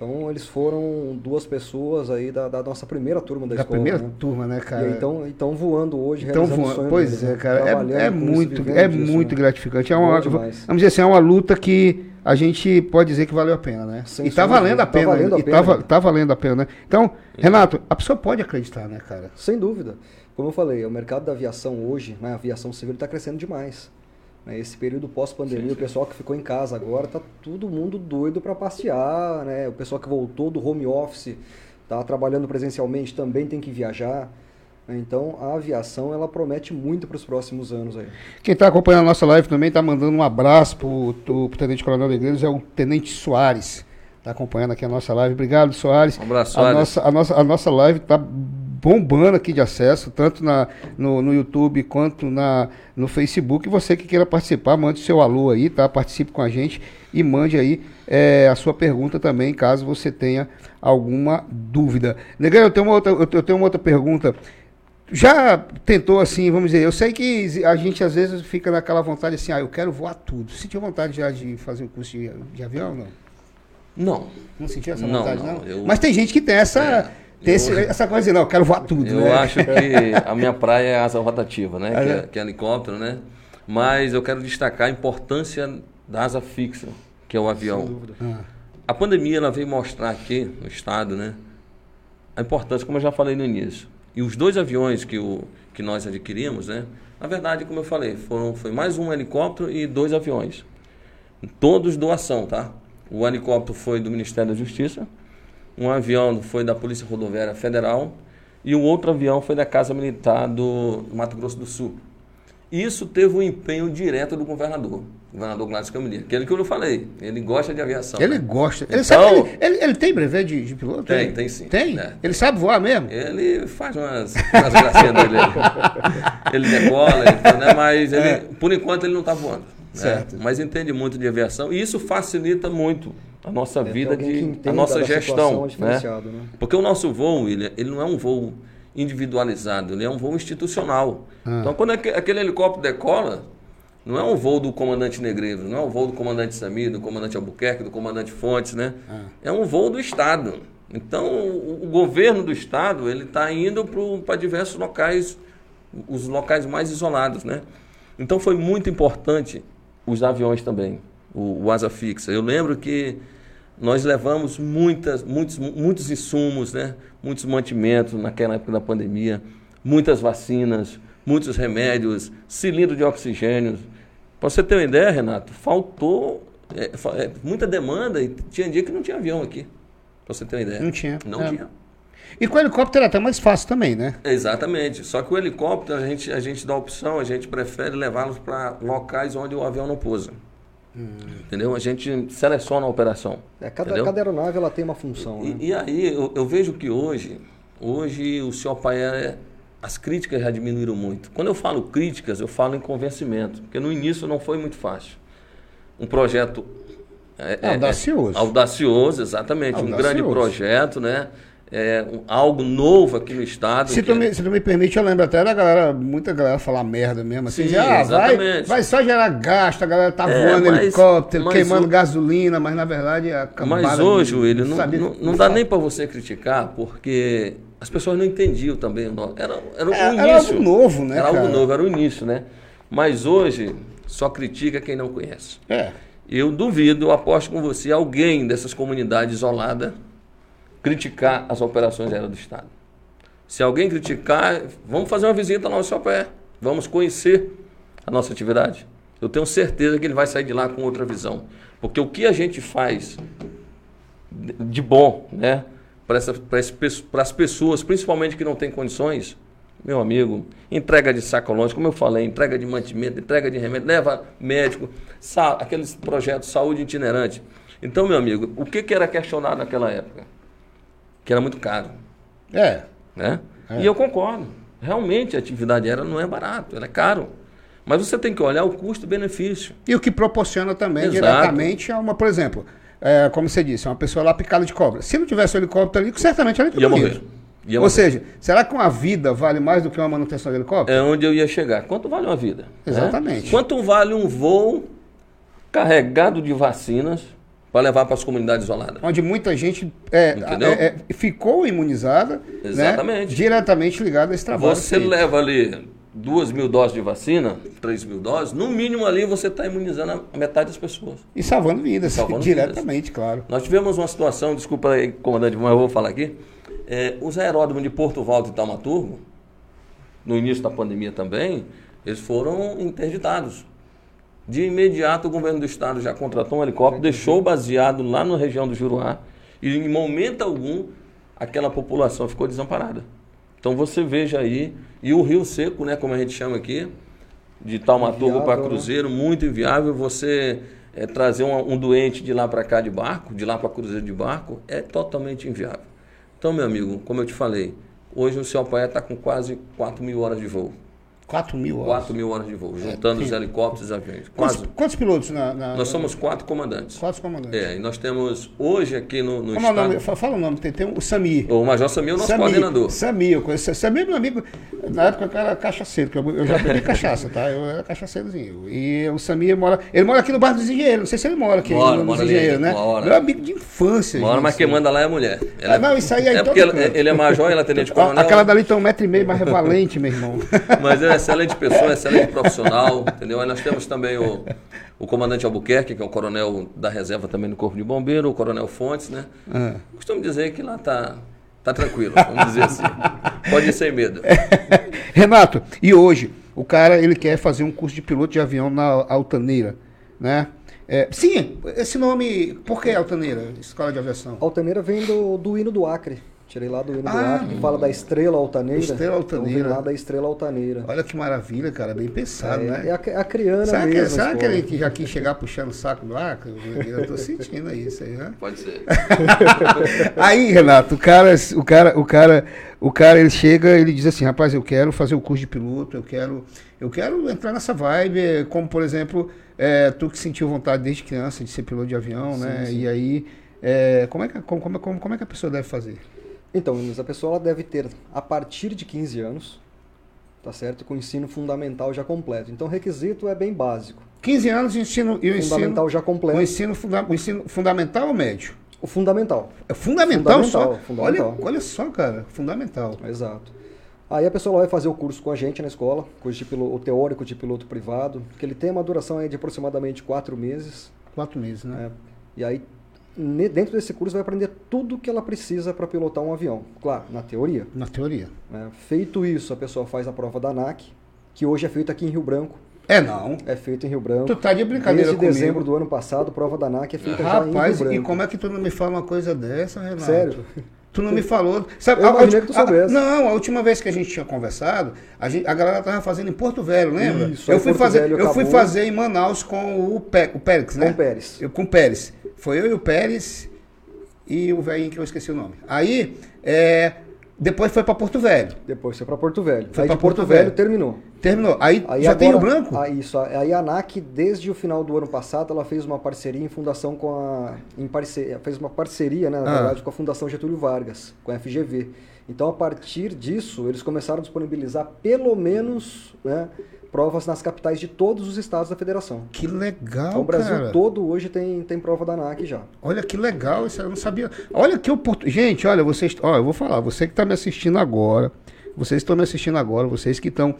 C: Então eles foram duas pessoas aí da, da nossa primeira turma da, da escola.
A: Da primeira né? turma, né, cara?
C: E então estão voando hoje,
A: então voando. Pois é, né? cara, é, é muito, é disso, muito né? gratificante. É uma, vamos dizer assim, é uma luta que a gente pode dizer que valeu a pena, né? Sem e tá valendo a tá pena. Tá valendo a pena, tá, tá, valendo a pena, né? Então, Renato, a pessoa pode acreditar, né, cara?
C: Sem dúvida. Como eu falei, o mercado da aviação hoje, né, a aviação civil está crescendo demais. Né? Esse período pós-pandemia, o pessoal que ficou em casa agora, tá todo mundo doido para passear, né? O pessoal que voltou do home office, tá trabalhando presencialmente, também tem que viajar. Né? Então a aviação ela promete muito para os próximos anos aí.
A: Quem está acompanhando a nossa live também está mandando um abraço para o Tenente Coronel de Igrejas, é o Tenente Soares. Está acompanhando aqui a nossa live. Obrigado, Soares.
B: Um abraço, Soares.
A: A nossa, a nossa, a nossa live está bombando aqui de acesso, tanto na, no, no YouTube quanto na, no Facebook. Você que queira participar, mande seu alô aí, tá? Participe com a gente e mande aí é, a sua pergunta também, caso você tenha alguma dúvida. Negão, eu tenho uma outra, eu tenho uma outra pergunta. Já tentou assim, vamos dizer, eu sei que a gente às vezes fica naquela vontade assim, ah, eu quero voar tudo. Tinha vontade já de fazer um curso de, de avião ou não?
B: Não.
A: Não sentia essa vontade, não? não? Eu... Mas tem gente que tem essa. É ter esse, essa coisa não, eu quero voar tudo.
B: Eu
A: né?
B: acho que a minha praia é a asa rotativa, né? É, que, é, que é helicóptero, né? Mas eu quero destacar a importância da asa fixa, que é o avião. Ah. A pandemia ela veio mostrar aqui no estado, né? A importância, como eu já falei no início. E os dois aviões que, o, que nós adquirimos, né? Na verdade, como eu falei, foram, foi mais um helicóptero e dois aviões. Todos doação, tá? O helicóptero foi do Ministério da Justiça, um avião foi da Polícia Rodoviária Federal e o outro avião foi da Casa Militar do Mato Grosso do Sul. Isso teve um empenho direto do governador, o governador Gladys Camelier, aquele que eu não falei. Ele gosta de aviação.
A: Ele né? gosta. Ele, então, sabe, ele, ele, ele, tem brevet de, de piloto?
B: Tem, ele? tem sim.
A: Tem? É. Ele sabe voar mesmo?
B: Ele faz umas, umas gracinhas dele. Ele decola, né? mas é. por enquanto ele não está voando. Né? Certo. Né? Mas entende muito de aviação e isso facilita muito a nossa vida, de, a nossa gestão. Né? né? Porque o nosso voo, ele, ele não é um voo individualizado, ele é um voo institucional. Ah. Então, quando aquele helicóptero decola, não é um voo do comandante Negreiro, não é um voo do comandante Samir, do comandante Albuquerque, do comandante Fontes, né? Ah. É um voo do Estado. Então, o, o governo do Estado, ele está indo para diversos locais, os locais mais isolados, né? Então, foi muito importante os aviões também, o, o asa fixa. Eu lembro que nós levamos muitas, muitos, muitos insumos, né? muitos mantimentos naquela época da pandemia, muitas vacinas, muitos remédios, cilindro de oxigênio. Para você ter uma ideia, Renato, faltou é, é, muita demanda e tinha dia que não tinha avião aqui. Para você ter uma ideia.
A: Não tinha.
B: Não é. tinha.
A: E com o helicóptero é até mais fácil também, né?
B: Exatamente. Só que o helicóptero a gente, a gente dá opção, a gente prefere levá-los para locais onde o avião não pousa. Hum. Entendeu? A gente seleciona a operação.
C: É, cada, cada aeronave ela tem uma função.
B: E,
C: né?
B: e aí eu, eu, vejo que hoje, hoje o seu pai é, as críticas já diminuíram muito. Quando eu falo críticas, eu falo em convencimento, porque no início não foi muito fácil. Um projeto
A: é, é, é audacioso.
B: audacioso, exatamente. Audacioso. Um grande projeto, né? É, algo novo aqui no estado.
A: Se, tu me, se tu me permite, eu lembro até da galera, muita galera falar merda mesmo. Assim, Sim, ah, vai, vai só gerar gasto, a galera tá é, voando mas, helicóptero, mas queimando o... gasolina, mas na verdade a
B: Mas hoje, ele não, não, não dá nem para você criticar, porque as pessoas não entendiam também. Era, era, é, o início. Era algo
A: novo, né?
B: Era cara? algo novo, era o início, né? Mas hoje só critica quem não conhece.
A: É.
B: Eu duvido, eu aposto com você, alguém dessas comunidades isoladas criticar as operações aéreas do Estado. Se alguém criticar, vamos fazer uma visita lá no pé. Vamos conhecer a nossa atividade. Eu tenho certeza que ele vai sair de lá com outra visão. Porque o que a gente faz de bom, né, para as pessoas, principalmente que não têm condições, meu amigo, entrega de sacolões, como eu falei, entrega de mantimento, entrega de remédio, leva médico, aqueles projetos de saúde itinerante. Então, meu amigo, o que, que era questionado naquela época? Que era muito caro.
A: É.
B: Né? É. E eu concordo. Realmente a atividade aérea não é barato, ela é caro. Mas você tem que olhar o custo-benefício.
A: E o que proporciona também Exato. diretamente a uma, por exemplo, é, como você disse, uma pessoa lá picada de cobra. Se não tivesse o helicóptero ali, certamente ela
B: ia morrer.
A: Ia Ou morrer. seja, será que uma vida vale mais do que uma manutenção de helicóptero?
B: É onde eu ia chegar. Quanto vale uma vida? Né?
A: Exatamente.
B: Né? Quanto vale um voo carregado de vacinas para levar para as comunidades isoladas.
A: Onde muita gente é, é, é, ficou imunizada, né, diretamente ligada a esse trabalho.
B: Você feito. leva ali duas mil doses de vacina, três mil doses, no mínimo ali você está imunizando a metade das pessoas.
A: E salvando vidas, salvando diretamente, vidas. claro.
B: Nós tivemos uma situação, desculpa aí, comandante, mas eu vou falar aqui. É, os aeródromos de Porto Valdo e Taumaturgo, no início da pandemia também, eles foram interditados. De imediato, o governo do estado já contratou um helicóptero, deixou baseado lá na região do Juruá, e em momento algum aquela população ficou desamparada. Então você veja aí, e o Rio Seco, né, como a gente chama aqui, de Taumaturgo para né? Cruzeiro, né? muito inviável. Você é, trazer um, um, doente de lá para cá de barco, de lá para Cruzeiro de barco, é totalmente inviável. Então, meu amigo, como eu te falei, hoje o seu pai está com quase 4 mil horas de voo.
A: 4 mil horas.
B: 4 mil horas de voo, é, juntando é, os helicópteros e aviões.
A: Quantos, Quase. quantos pilotos na, na,
B: Nós somos quatro comandantes.
A: Quatro comandantes.
B: É, e nós temos hoje aqui no, no
A: Como estado... É o nome? Fala o nome, tem, tem o Sami.
B: O Major Sami é o nosso Sami, coordenador.
A: Sami, eu conheço. Sami é meu amigo. Na época eu era cachaceiro, eu, eu já bebi cachaça, tá? Eu era cachaceirozinho. E o Sami mora. Ele mora aqui no bairro dos Engenheiros. Não sei se ele mora aqui
B: mora,
A: no,
B: nos Engenheiros,
A: né? Mora. Meu amigo de infância.
B: Mora, mas quem manda lá é a mulher.
A: Ela, ah, não, isso aí é
B: É porque ele, ele, é major, ela é tenente coronel.
A: Aquela dali tem um metro e meio, mas é valente, meu irmão.
B: Mas é excelente pessoa, excelente profissional, entendeu? Aí nós temos também o, o comandante Albuquerque, que é o coronel da reserva também do Corpo de Bombeiro, o coronel Fontes, né? Ah. Costumo dizer que lá tá, tá tranquilo, vamos dizer assim. Pode ir sem medo.
A: Renato, e hoje, o cara ele quer fazer um curso de piloto de avião na Altaneira, né? É, sim, esse nome, por que Altaneira, Escola de Aviação?
C: Altaneira vem do, do hino do Acre Tirei lá do hino ah, do Acre, que fala da estrela altaneira.
A: Estrela altaneira.
C: Então lá da estrela altaneira.
A: Olha que maravilha, cara, bem pensado,
C: é,
A: né?
C: É a, a criana
A: será
C: mesmo.
A: Que, será que ele que já quis chegar puxando o saco do Acre? Eu tô sentindo isso aí, né?
B: Pode ser.
A: aí, Renato, o cara, o cara, o cara, o cara, ele chega, ele diz assim, rapaz, eu quero fazer o curso de piloto, eu quero, eu quero entrar nessa vibe, como por exemplo, é, tu que sentiu vontade desde criança de ser piloto de avião, sim, né? Sim. E aí, é, como, é que, como, como, como é que a pessoa deve fazer?
C: Então, a pessoa deve ter, a partir de 15 anos, tá certo? Com o ensino fundamental já completo. Então, o requisito é bem básico.
A: 15 anos de ensino...
C: E o fundamental
A: ensino,
C: já completo.
A: O ensino, funda, o ensino fundamental ou médio?
C: O fundamental.
A: É fundamental,
C: fundamental
A: só?
C: Fundamental.
A: Olha, olha só, cara, fundamental.
C: Exato. Aí a pessoa vai fazer o curso com a gente na escola, curso de piloto, o teórico de piloto privado, que ele tem uma duração aí de aproximadamente quatro meses.
A: Quatro meses, né?
C: É, e aí dentro desse curso vai aprender tudo que ela precisa para pilotar um avião. Claro, na teoria.
A: Na teoria.
C: É, feito isso, a pessoa faz a prova da ANAC, que hoje é feita aqui em Rio Branco.
A: É não.
C: É feito em Rio Branco.
A: Tu tá de brincadeira
C: Desde dezembro do ano passado, prova da ANAC é feita
A: Rapaz,
C: já em Rio
A: Branco. e como é que tu não me fala uma coisa dessa, Renato?
C: Sério?
A: Tu não me falou. Sabe,
C: eu
A: a,
C: que tu soubesse.
A: A, não, a última vez que a gente tinha conversado, a, gente, a galera tava fazendo em Porto Velho, lembra?
C: Isso,
A: eu fui
C: Porto
A: fazer,
C: Velho
A: eu fui
C: acabou.
A: fazer em Manaus com o, Pé, o Pérez, né?
C: Com o Pérez.
A: Eu, com o Pérez. Foi eu e o Pérez e o velhinho que eu esqueci o nome. Aí, é, depois foi para Porto Velho.
C: Depois foi para Porto Velho.
A: Foi
C: de Porto,
A: Porto
C: Velho,
A: Velho.
C: terminou.
A: Terminou. Aí,
C: Aí
A: já
C: agora,
A: tem o branco?
C: Ah, isso. Aí a ANAC, desde o final do ano passado, ela fez uma parceria em fundação com a. Em parceria, fez uma parceria, né, na
A: Ah.
C: verdade, com a Fundação Getúlio Vargas, com a FGV. Então, a partir disso, eles começaram a disponibilizar pelo menos né, provas nas capitais de todos os estados da federação.
A: Que legal,
C: Então, o Brasil
A: cara.
C: todo hoje tem, tem prova da ANAC já.
A: Olha que legal, isso eu não sabia. Olha que oportunidade. Gente, olha, vocês. Olha, eu vou falar, você que está me assistindo agora, vocês que estão me assistindo agora, vocês que estão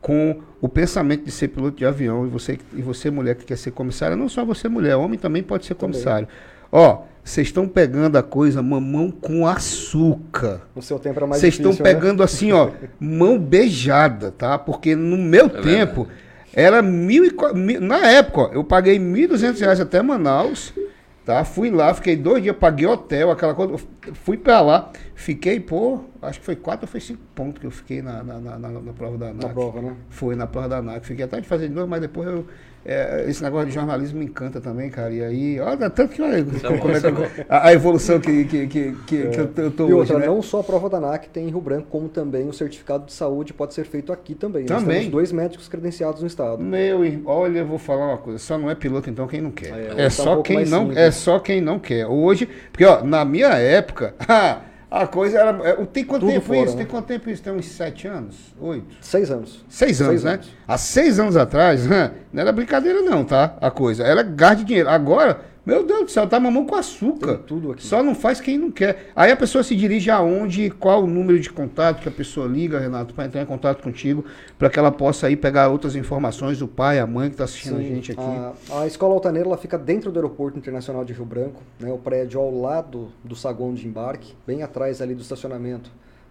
A: com o pensamento de ser piloto de avião, e você, e você mulher que quer ser comissária, não só você mulher, homem também pode ser
C: Também.
A: comissário. Ó, vocês estão pegando a coisa mamão com açúcar.
C: No seu tempo era mais
A: Vocês estão
C: né?
A: pegando assim, ó, mão beijada, tá? Porque no meu tempo era mil e, mil- na época, ó, eu paguei 1.200 reais até Manaus, tá? Fui lá, fiquei dois dias, paguei hotel, aquela coisa, fui pra lá, fiquei, pô, acho que foi quatro ou foi cinco pontos que eu fiquei na, na, na, na- na prova da ANAC.
C: Na prova, né?
A: Foi na prova da ANAC, fiquei até de fazer de novo, mas depois eu, é, esse negócio de jornalismo me encanta também, cara, e aí, olha, tanto que, olha,
B: é
A: como é
B: isso é
A: que, a, a evolução que, que, que, que, que eu, eu tô
C: E
A: hoje,
C: outra,
A: né?
C: não só a prova da ANAC tem em Rio Branco, como também o certificado de saúde pode ser feito aqui também. Nós
A: Também?
C: temos dois médicos credenciados no estado.
A: Meu irmão, olha, eu vou falar uma coisa, só não é piloto então quem não quer.
C: É,
A: É,
C: hoje tá um
A: só
C: pouco
A: quem não,
C: simples.
A: é só quem não quer. Hoje, porque ó, na minha época, a coisa era, é, tem quanto
C: Tudo
A: tempo
C: fora,
A: isso?
C: né?
A: Tem quanto tempo isso? Tem uns sete anos, oito,
C: Seis anos.
A: seis anos,
C: Seis
A: né?
C: anos.
A: Há seis anos atrás, hã, não era brincadeira não, tá? A coisa, era gasto de dinheiro. Agora, meu Deus do céu, tá mamão com açúcar.
C: Tem tudo aqui.
A: Só não faz quem não quer. Aí a pessoa se dirige aonde, qual o número de contato que a pessoa liga, Renato, para entrar em contato contigo, para que ela possa aí pegar outras informações do pai, a mãe que está assistindo a
C: Sim,
A: gente aqui.
C: A, a Escola Altaneira ela fica dentro do Aeroporto Internacional de Rio Branco, né, o prédio ao lado do saguão de embarque, bem atrás ali do estacionamento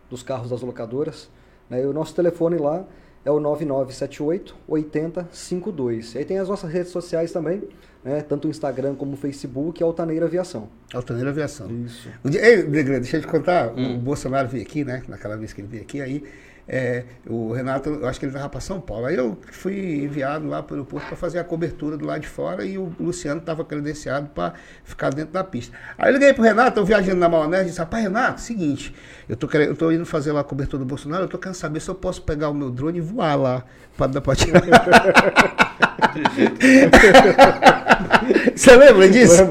C: dos carros das locadoras. Né, e o nosso telefone lá é o 9978 8052. E aí tem as nossas redes sociais também, né, tanto o Instagram como o Facebook, Altaneira Aviação.
A: Altaneira Aviação.
C: Isso.
A: Um dia- Ei, Negrão, deixa eu te contar. O Bolsonaro veio aqui, né? Naquela vez que ele veio aqui, aí é, o Renato, eu acho que ele estava para São Paulo. Aí eu fui enviado lá pelo porto para fazer a cobertura do lado de fora e o Luciano estava credenciado para ficar dentro da pista. Aí eu liguei pro Renato, eu viajando na maionese, disse, rapaz, Renato, seguinte, eu tô, querendo, eu tô indo fazer lá a cobertura do Bolsonaro, eu tô querendo saber se eu posso pegar o meu drone e voar lá para dar para tirar. Você lembra disso?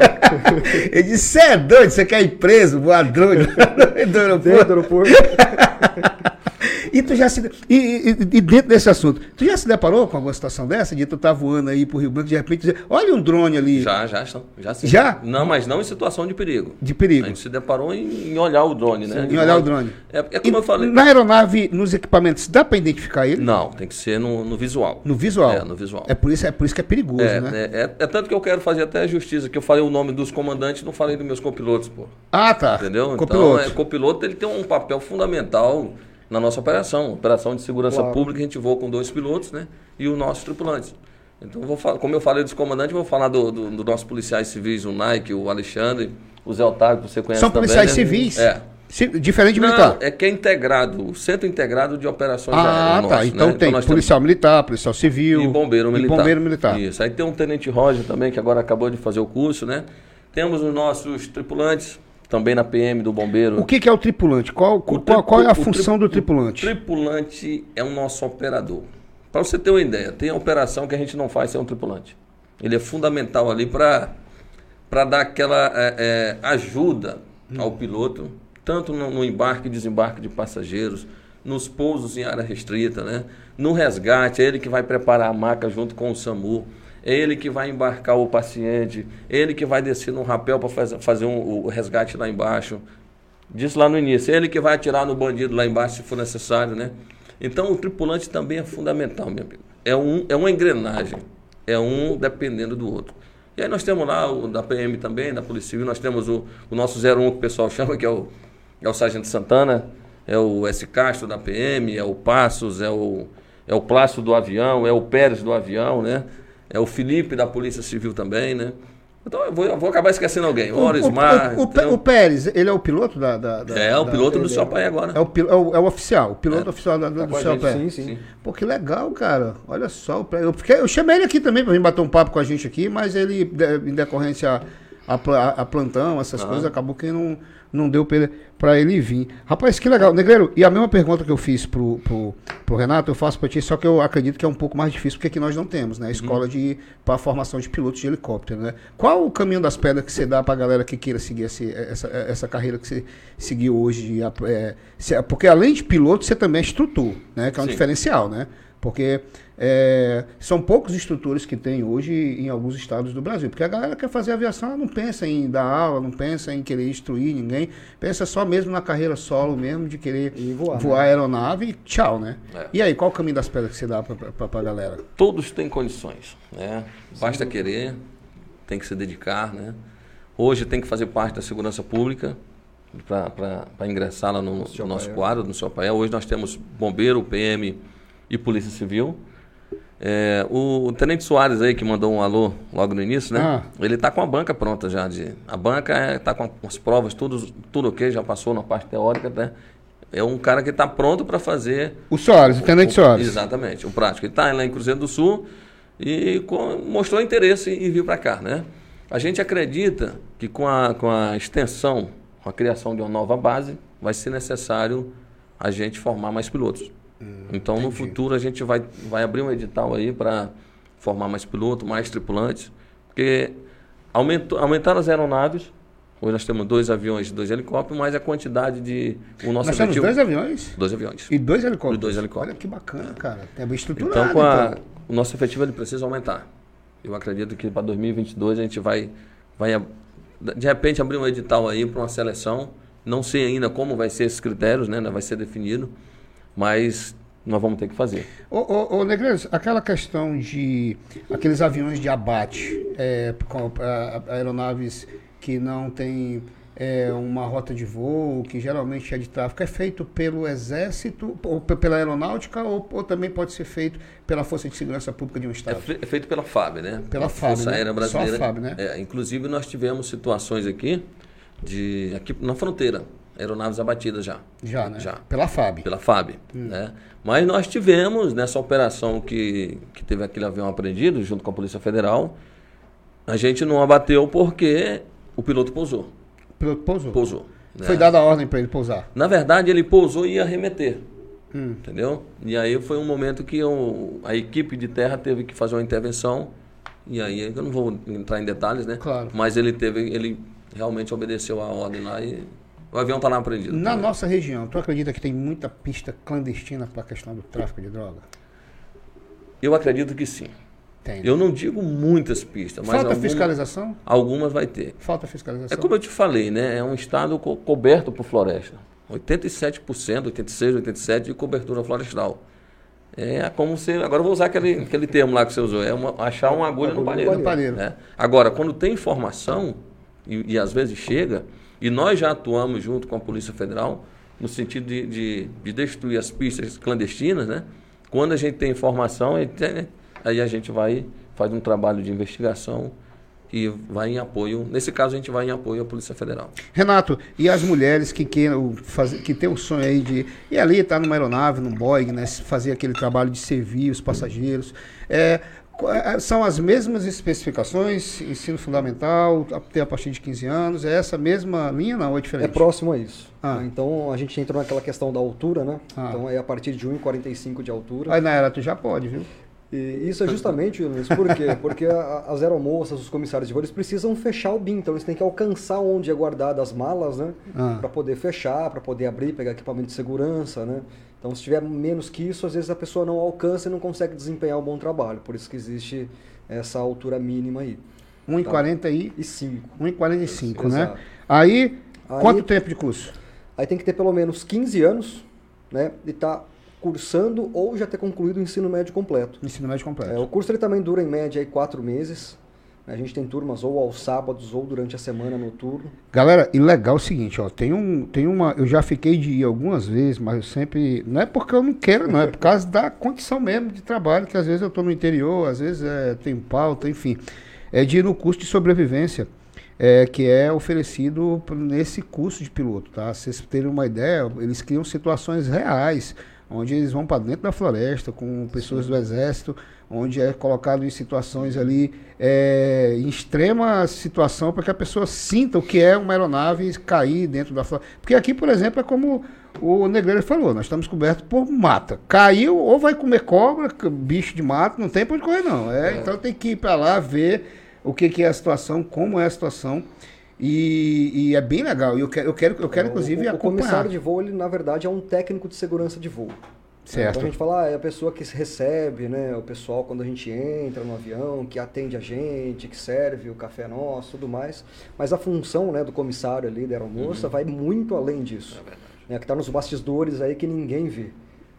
A: Ele disse, você é doido, você quer ir preso, voar drone do aeroporto?"
C: Dentro do aeroporto.
A: E tu já se. E, e- e dentro desse assunto, tu já se deparou com alguma situação dessa? De tu tá voando aí pro Rio Branco, de repente dizer, olha um drone ali
B: Já, já estão. Já, sim.
A: Já?
B: Não, mas não em situação de perigo.
A: de
B: A
A: perigo.
B: gente se deparou em, em olhar o drone, né?
A: Em olhar o drone.
B: É, é como
A: E
B: eu falei.
A: Na aeronave, nos equipamentos, dá pra identificar ele?
B: Não, tem que ser no, no visual.
A: No visual.
B: É, no visual.
A: É por isso, é por isso que é perigoso,
B: É,
A: né?
B: é, é- é tanto que eu quero fazer até justiça, que eu falei o nome dos comandantes não falei dos meus copilotos, pô.
A: Ah, tá.
B: Entendeu?
A: Copiloto.
B: Então, é, copiloto ele tem um papel fundamental na nossa operação. Operação de segurança
C: Claro.
B: pública, a gente voa com dois pilotos, né? E os nossos tripulantes. Então, vou falar, como eu falei dos comandantes, vou falar do, do, do nossos policiais civis, o Nike, o Alexandre, o Zé Otávio, que você conhece
A: São
B: também,
A: policiais
B: né?
A: civis?
B: É.
A: diferente de militar.
B: é que é integrado, Centro Integrado de Operações
A: Ah,
B: Aéreas.
A: tá. Então
B: né?
A: tem
B: nós
A: policial militar, policial civil.
B: E bombeiro militar.
A: E bombeiro militar.
B: Isso. Aí tem um tenente Roger também, que agora acabou de fazer o curso, né? Temos os nossos tripulantes, também na PM do bombeiro.
A: O que, que é o tripulante? Qual, qual, qual é a função do tripulante?
B: O tripulante é o nosso operador. Para você ter uma ideia, tem a operação que a gente não faz sem um tripulante. Ele é fundamental ali para dar aquela é, é, ajuda ao piloto, tanto no, no embarque e desembarque de passageiros, nos pousos em área restrita, né? no resgate, é ele que vai preparar a maca junto com o SAMU, ele que vai embarcar o paciente, ele que vai descer no rapel para fazer, fazer um- o resgate lá embaixo. Disse lá no início, ele que vai atirar no bandido lá embaixo se for necessário, né? Então o tripulante também é fundamental, meu amigo. É, um, é uma engrenagem, é um dependendo do outro. E aí nós temos lá o da PM também, da Polícia Civil, nós temos o, o nosso 01 que o pessoal chama, que é o, é o Sargento Santana, é o S. Castro da PM, é o Passos, é o, é o Plácio do avião, é o Pérez do avião, né? É o Felipe da Polícia Civil também, né? Então eu vou, eu vou acabar esquecendo alguém.
A: O,
B: Ores
A: o,
B: Mar.
A: o, o, Pe- o Pérez, ele é o piloto da. da- da-
B: É, o
A: da-
B: piloto do seu pai agora.
A: É o, é o, é o oficial, o piloto
B: É.
A: oficial da,
B: Tá
A: do
B: a
A: seu
B: gente,
A: pé.
C: Sim, sim.
A: Pô, que legal, cara. Olha só. Eu, fiquei- eu chamei ele aqui também pra vir bater um papo com a gente aqui, mas ele, em decorrência a, a pla- a plantão, essas coisas, acabou que não, não deu pra ele, vir. Rapaz, que legal. Negreiro, e a mesma pergunta que eu fiz pro, pro, pro Renato, eu faço pra ti, só que eu acredito que é um pouco mais difícil, porque aqui nós não temos, né? A escola de, pra formação de pilotos de helicóptero, né? Qual o caminho das pedras que você dá pra galera que queira seguir esse- essa, essa carreira que você seguiu hoje? é, porque além de piloto, você também é instrutor, né? Que é um
B: Sim.
A: diferencial, né? Porque é, são poucos instrutores que tem hoje em alguns estados do Brasil. Porque a galera quer fazer aviação, ela não pensa em dar aula, não pensa em querer instruir ninguém, pensa só mesmo na carreira solo mesmo, de querer
C: E voar,
A: voar
C: né?
A: aeronave e tchau, né?
B: É.
A: E aí, qual o caminho das pedras que você dá pra, pra galera?
B: Todos têm condições, né? Basta querer, tem que se dedicar, né? Hoje tem que fazer parte da segurança pública para ingressar lá no, no nosso quadro, no seu pael. Hoje nós temos bombeiro, PM e polícia civil. É, o, Tenente Soares aí que mandou um alô logo no início, né?
A: Ah.
B: Ele está com a banca pronta já. De, a banca está com as provas, tudo, tudo ok, já passou na parte teórica, né? É um cara que está pronto para fazer
A: O Soares, o Tenente
B: o-
A: Soares.
B: Exatamente, o prático. Ele está lá em Cruzeiro do Sul e co- mostrou interesse em vir para cá, né? A gente acredita que com a, com a extensão, com a criação de uma nova base, vai ser necessário a gente formar mais pilotos. Então, no
A: entendi.
B: futuro, a gente vai, vai abrir um edital aí para formar mais pilotos, mais tripulantes, porque aumentou, aumentaram as aeronaves. Hoje nós temos dois aviões e dois helicópteros, mas a quantidade de. O nosso
A: Nós temos
B: objetivo-
A: dois aviões
B: dois aviões.
A: e dois helicópteros.
B: E dois helicópteros.
A: Olha que bacana, cara. É bem estruturado.
B: Então, com a-
A: então.
B: o nosso efetivo ele precisa aumentar. Eu acredito que para 2022 a gente vai, vai de repente abrir um edital aí para uma seleção. Não sei ainda como vai ser esses critérios, né? Ainda vai ser definido, mas nós vamos ter que fazer.
A: Ô, ô, ô Negreiros, aquela questão de aqueles aviões de abate, é, com a- a- aeronaves que não têm é, uma rota de voo, que geralmente é de tráfego, é feito pelo Exército, ou pe- pela Aeronáutica, ou, ou também pode ser feito pela Força de Segurança Pública de um
B: É,
A: Estado?
B: é feito pela FAB, né?
A: Pela FAB,
B: Força
A: né?
B: Aérea
A: Só a
B: Brasileira.
A: FAB, né?
B: É, inclusive nós tivemos situações aqui de aqui na fronteira, aeronaves abatidas já.
A: Já, né?
B: Já.
A: Pela FAB.
B: pela FAB. Né? Mas nós tivemos, nessa operação que, que teve aquele avião apreendido, junto com a Polícia Federal, a gente não abateu porque o piloto pousou.
A: O piloto pousou.
B: Pousou. né?
A: Foi dada a ordem para ele pousar.
B: Na verdade, ele pousou e ia arremeter.
A: Hum.
B: Entendeu? E aí foi um momento que o- a equipe de terra teve que fazer uma intervenção. E aí eu não vou entrar em detalhes, né?
A: Claro.
B: Mas ele teve, ele realmente obedeceu a ordem lá e o avião está lá apreendido.
A: Na
B: também.
A: nossa região, tu acredita que tem muita pista clandestina para a questão do tráfico de droga?
B: Eu acredito que sim.
A: Tem. né?
B: Eu não digo muitas pistas, mas
A: Falta
B: alguma-
A: fiscalização?
B: algumas vai ter.
A: Falta fiscalização.
B: É como eu te falei, né? É um estado co- coberto por floresta. 87%, 86%, 87% de cobertura florestal. É como se. Agora eu vou usar aquele, aquele termo lá que você usou. É uma- achar uma agulha no
C: Agulha no
B: palheiro.
A: palheiro.
B: né? Agora, quando tem informação, e, e às vezes chega, e nós já atuamos junto com a Polícia Federal, no sentido de, de, de destruir as pistas clandestinas, né? Quando a gente tem informação, aí tem- aí a gente vai, faz um trabalho de investigação e vai em apoio, nesse caso a gente vai em apoio à Polícia Federal.
A: Renato, e as mulheres que queiram fazer, que tem o sonho aí de ir ali, estar tá numa aeronave, num Boeing, né, fazer aquele trabalho de servir os passageiros, é, são as mesmas especificações, ensino fundamental, até a partir de 15 anos, é essa mesma linha não, é diferente?
C: É próximo a isso. Ah. Então a gente entrou naquela questão da altura, né? Ah. Então é a partir de 1,45 de altura.
A: Aí na era tu já pode, viu?
C: E isso é justamente, Luiz, por quê? Porque as aeromoças, os comissários de voo, eles precisam fechar o BIM, então eles têm que alcançar onde é guardado as malas, né? Ah. Para poder fechar, para poder abrir, pegar equipamento de segurança, né? Então, se tiver menos que isso, às vezes a pessoa não alcança e não consegue desempenhar um bom trabalho. Por isso que existe essa altura mínima aí.
A: 1,45. Tá? 1,45, né? Aí, aí, quanto tempo de curso?
C: Aí tem que ter pelo menos 15 anos, né? E tá cursando ou já ter concluído o ensino médio completo.
A: Ensino médio completo.
C: É, o curso ele também dura em média aí quatro meses. A gente tem turmas ou aos sábados ou durante a semana noturno.
A: Galera, e legal é o seguinte, ó, tem um, tem uma, eu já fiquei de ir algumas vezes, mas eu sempre, não é porque eu não quero, não é por causa da condição mesmo de trabalho, que às vezes eu estou no interior, às vezes é, tem pauta, enfim, é de ir no curso de sobrevivência. É, que é oferecido nesse curso de piloto, tá? Vocês terem uma ideia, eles criam situações reais, onde eles vão para dentro da floresta com pessoas Sim. do exército, onde é colocado em situações ali é, em extrema situação para que a pessoa sinta o que é uma aeronave cair dentro da floresta. Porque aqui, por exemplo, é como o Negreiro falou, nós estamos cobertos por mata. Caiu ou vai comer cobra, bicho de mato, não tem para onde correr não. É, é. Então tem que ir para lá ver o que, que, é a situação, como é a situação. E, e, é bem legal. E eu quero, eu quero, eu quero é, inclusive, o,
C: o acompanhar. O comissário de voo, ele, na verdade, é um técnico de segurança de voo.
A: Certo.
C: Então a gente fala, ah, é a pessoa que recebe, né? O pessoal quando a gente entra no avião, que atende a gente, que serve o café nosso, tudo mais. Mas a função né, do comissário ali, da aeromoça, uhum. vai muito além disso. É né, que está nos bastidores aí que ninguém vê.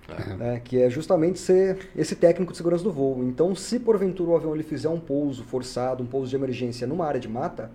C: É. Né, que é justamente ser esse técnico de segurança do voo. Então, se porventura o avião ele fizer um pouso forçado, um pouso de emergência numa área de mata,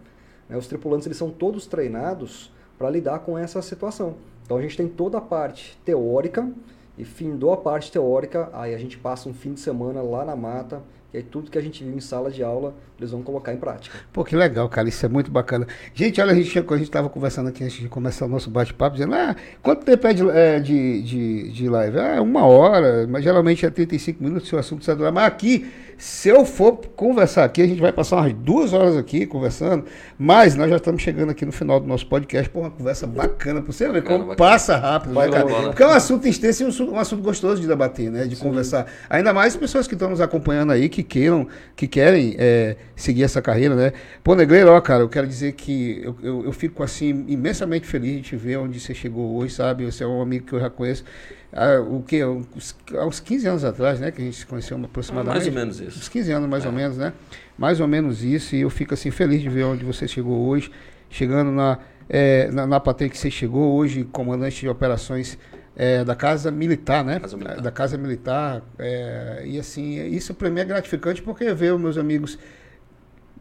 C: né, os tripulantes eles são todos treinados para lidar com essa situação. Então, a gente tem toda a parte teórica e findou a parte teórica, aí a gente passa um fim de semana lá na mata, e aí tudo que a gente viu em sala de aula, eles vão colocar em prática.
A: Pô, que legal, cara, isso é muito bacana. Gente, olha, a gente a estava conversando aqui antes de começar o nosso bate-papo, dizendo, ah, quanto tempo é de, é, de, de, de live? Ah, uma hora, mas geralmente é 35 minutos se o assunto está durar. Mas aqui se eu for conversar aqui, a gente vai passar umas duas horas aqui conversando, mas nós já estamos chegando aqui no final do nosso podcast por uma conversa bacana, para você ver como passa rápido, vai, né, cara? Porque é um assunto extenso e um assunto, um assunto gostoso de debater, né? De Sim. conversar. Ainda mais pessoas que estão nos acompanhando aí, que queiram, que querem é, seguir essa carreira, né? Pô, Negreiro, ó, cara, eu quero dizer que eu, eu, eu fico assim, imensamente feliz de te ver onde você chegou hoje, sabe? Você é um amigo que eu já conheço há, o que, uns 15 anos atrás, né? Que a gente se conheceu aproximadamente.
B: mais ou menos isso.
A: Uns 15 anos, mais é. ou menos, né? Mais ou menos isso. E eu fico assim feliz de ver onde você chegou hoje, chegando na, é, na, na patente que você chegou hoje, comandante de operações é, da Casa Militar, né? Casa Militar. Da Casa Militar. É, e assim, isso para mim é gratificante porque ver os meus amigos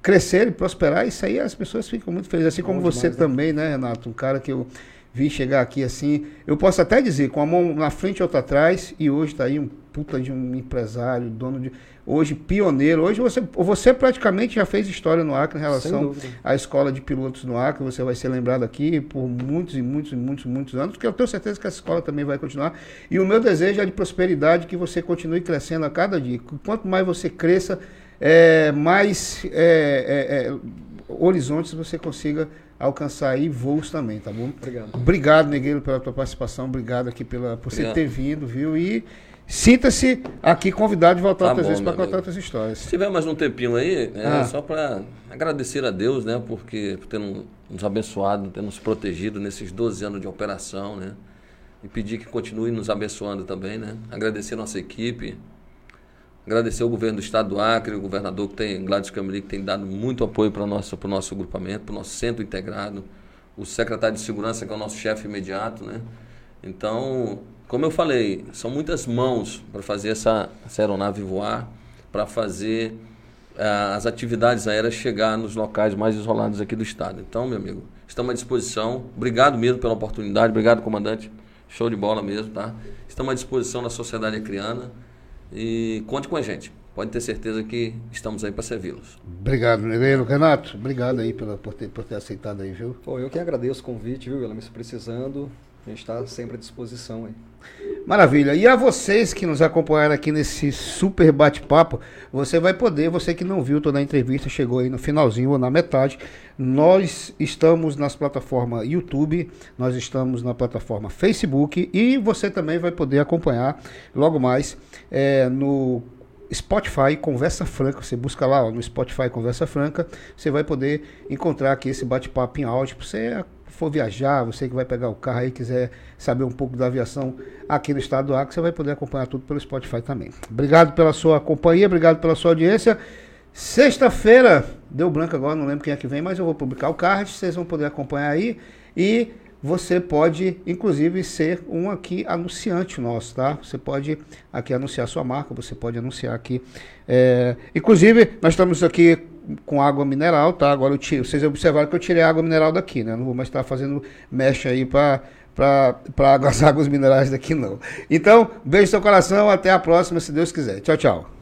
A: crescer e prosperar, isso aí as pessoas ficam muito felizes. Assim como você demais, né? também, né, Renato? Um cara que eu vi chegar aqui assim. Eu posso até dizer, com a mão na frente e outra atrás, e hoje está aí um puta de um empresário, dono de. Hoje, pioneiro. Hoje você, você praticamente já fez história no Acre em relação à escola de pilotos no Acre. Você vai ser lembrado aqui por muitos e muitos e muitos, muitos anos, porque eu tenho certeza que essa escola também vai continuar. E o meu desejo é de prosperidade, que você continue crescendo a cada dia. Quanto mais você cresça, é, mais é, é, é horizontes você consiga alcançar aí voos também, tá bom?
C: Obrigado.
A: Obrigado, Negueiro, pela tua participação. Obrigado aqui pela, por Obrigado. você ter vindo, viu? E sinta-se aqui convidado de voltar tá outras bom, vezes para contar outras histórias.
B: Se tiver mais um tempinho aí, é ah. só para agradecer a Deus, né? Porque por ter nos abençoado, ter nos protegido nesses 12 anos de operação, né? E pedir que continue nos abençoando também, né? Agradecer a nossa equipe, Agradecer ao governo do estado do Acre, o governador que tem, Gladys Cameli, que tem dado muito apoio para o nosso, o nosso agrupamento, para o nosso centro integrado, o secretário de segurança, que é o nosso chefe imediato, né? Então, como eu falei, são muitas mãos para fazer essa, essa aeronave voar, para fazer uh, as atividades aéreas chegar nos locais mais isolados aqui do estado. Então, meu amigo, estamos à disposição. Obrigado mesmo pela oportunidade, obrigado, comandante. Show de bola mesmo, tá? Estamos à disposição da sociedade acriana. E conte com a gente. pode ter certeza que estamos aí para servi-los.
A: Obrigado, Nereiro. Renato, obrigado aí pela, por, ter, por ter aceitado aí, viu?
C: Pô, eu que agradeço o convite, viu, Ela me precisando. A gente está sempre à disposição aí.
A: Maravilha. E a vocês que nos acompanharam aqui nesse super bate-papo, você vai poder, você que não viu toda a entrevista, chegou aí no finalzinho ou na metade. Nós estamos nas plataformas YouTube, nós estamos na plataforma Facebook e você também vai poder acompanhar logo mais é, no Spotify Conversa Franca. Você busca lá ó, no Spotify Conversa Franca, você vai poder encontrar aqui esse bate-papo em áudio para você for viajar, você que vai pegar o carro aí quiser saber um pouco da aviação aqui no estado do Acre, você vai poder acompanhar tudo pelo Spotify também. Obrigado pela sua companhia, obrigado pela sua audiência. Sexta-feira, deu branco agora, não lembro quem é que vem, mas eu vou publicar o card, vocês vão poder acompanhar aí. E você pode, inclusive, ser um aqui anunciante nosso, tá? Você pode aqui anunciar sua marca, você pode anunciar aqui. É, inclusive, nós estamos aqui com água mineral, tá? Agora eu tiro, vocês observaram que eu tirei a água mineral daqui, né? Não vou mais estar fazendo mecha aí para para as águas minerais daqui não. Então, beijo no seu coração, até a próxima, se Deus quiser. Tchau, tchau.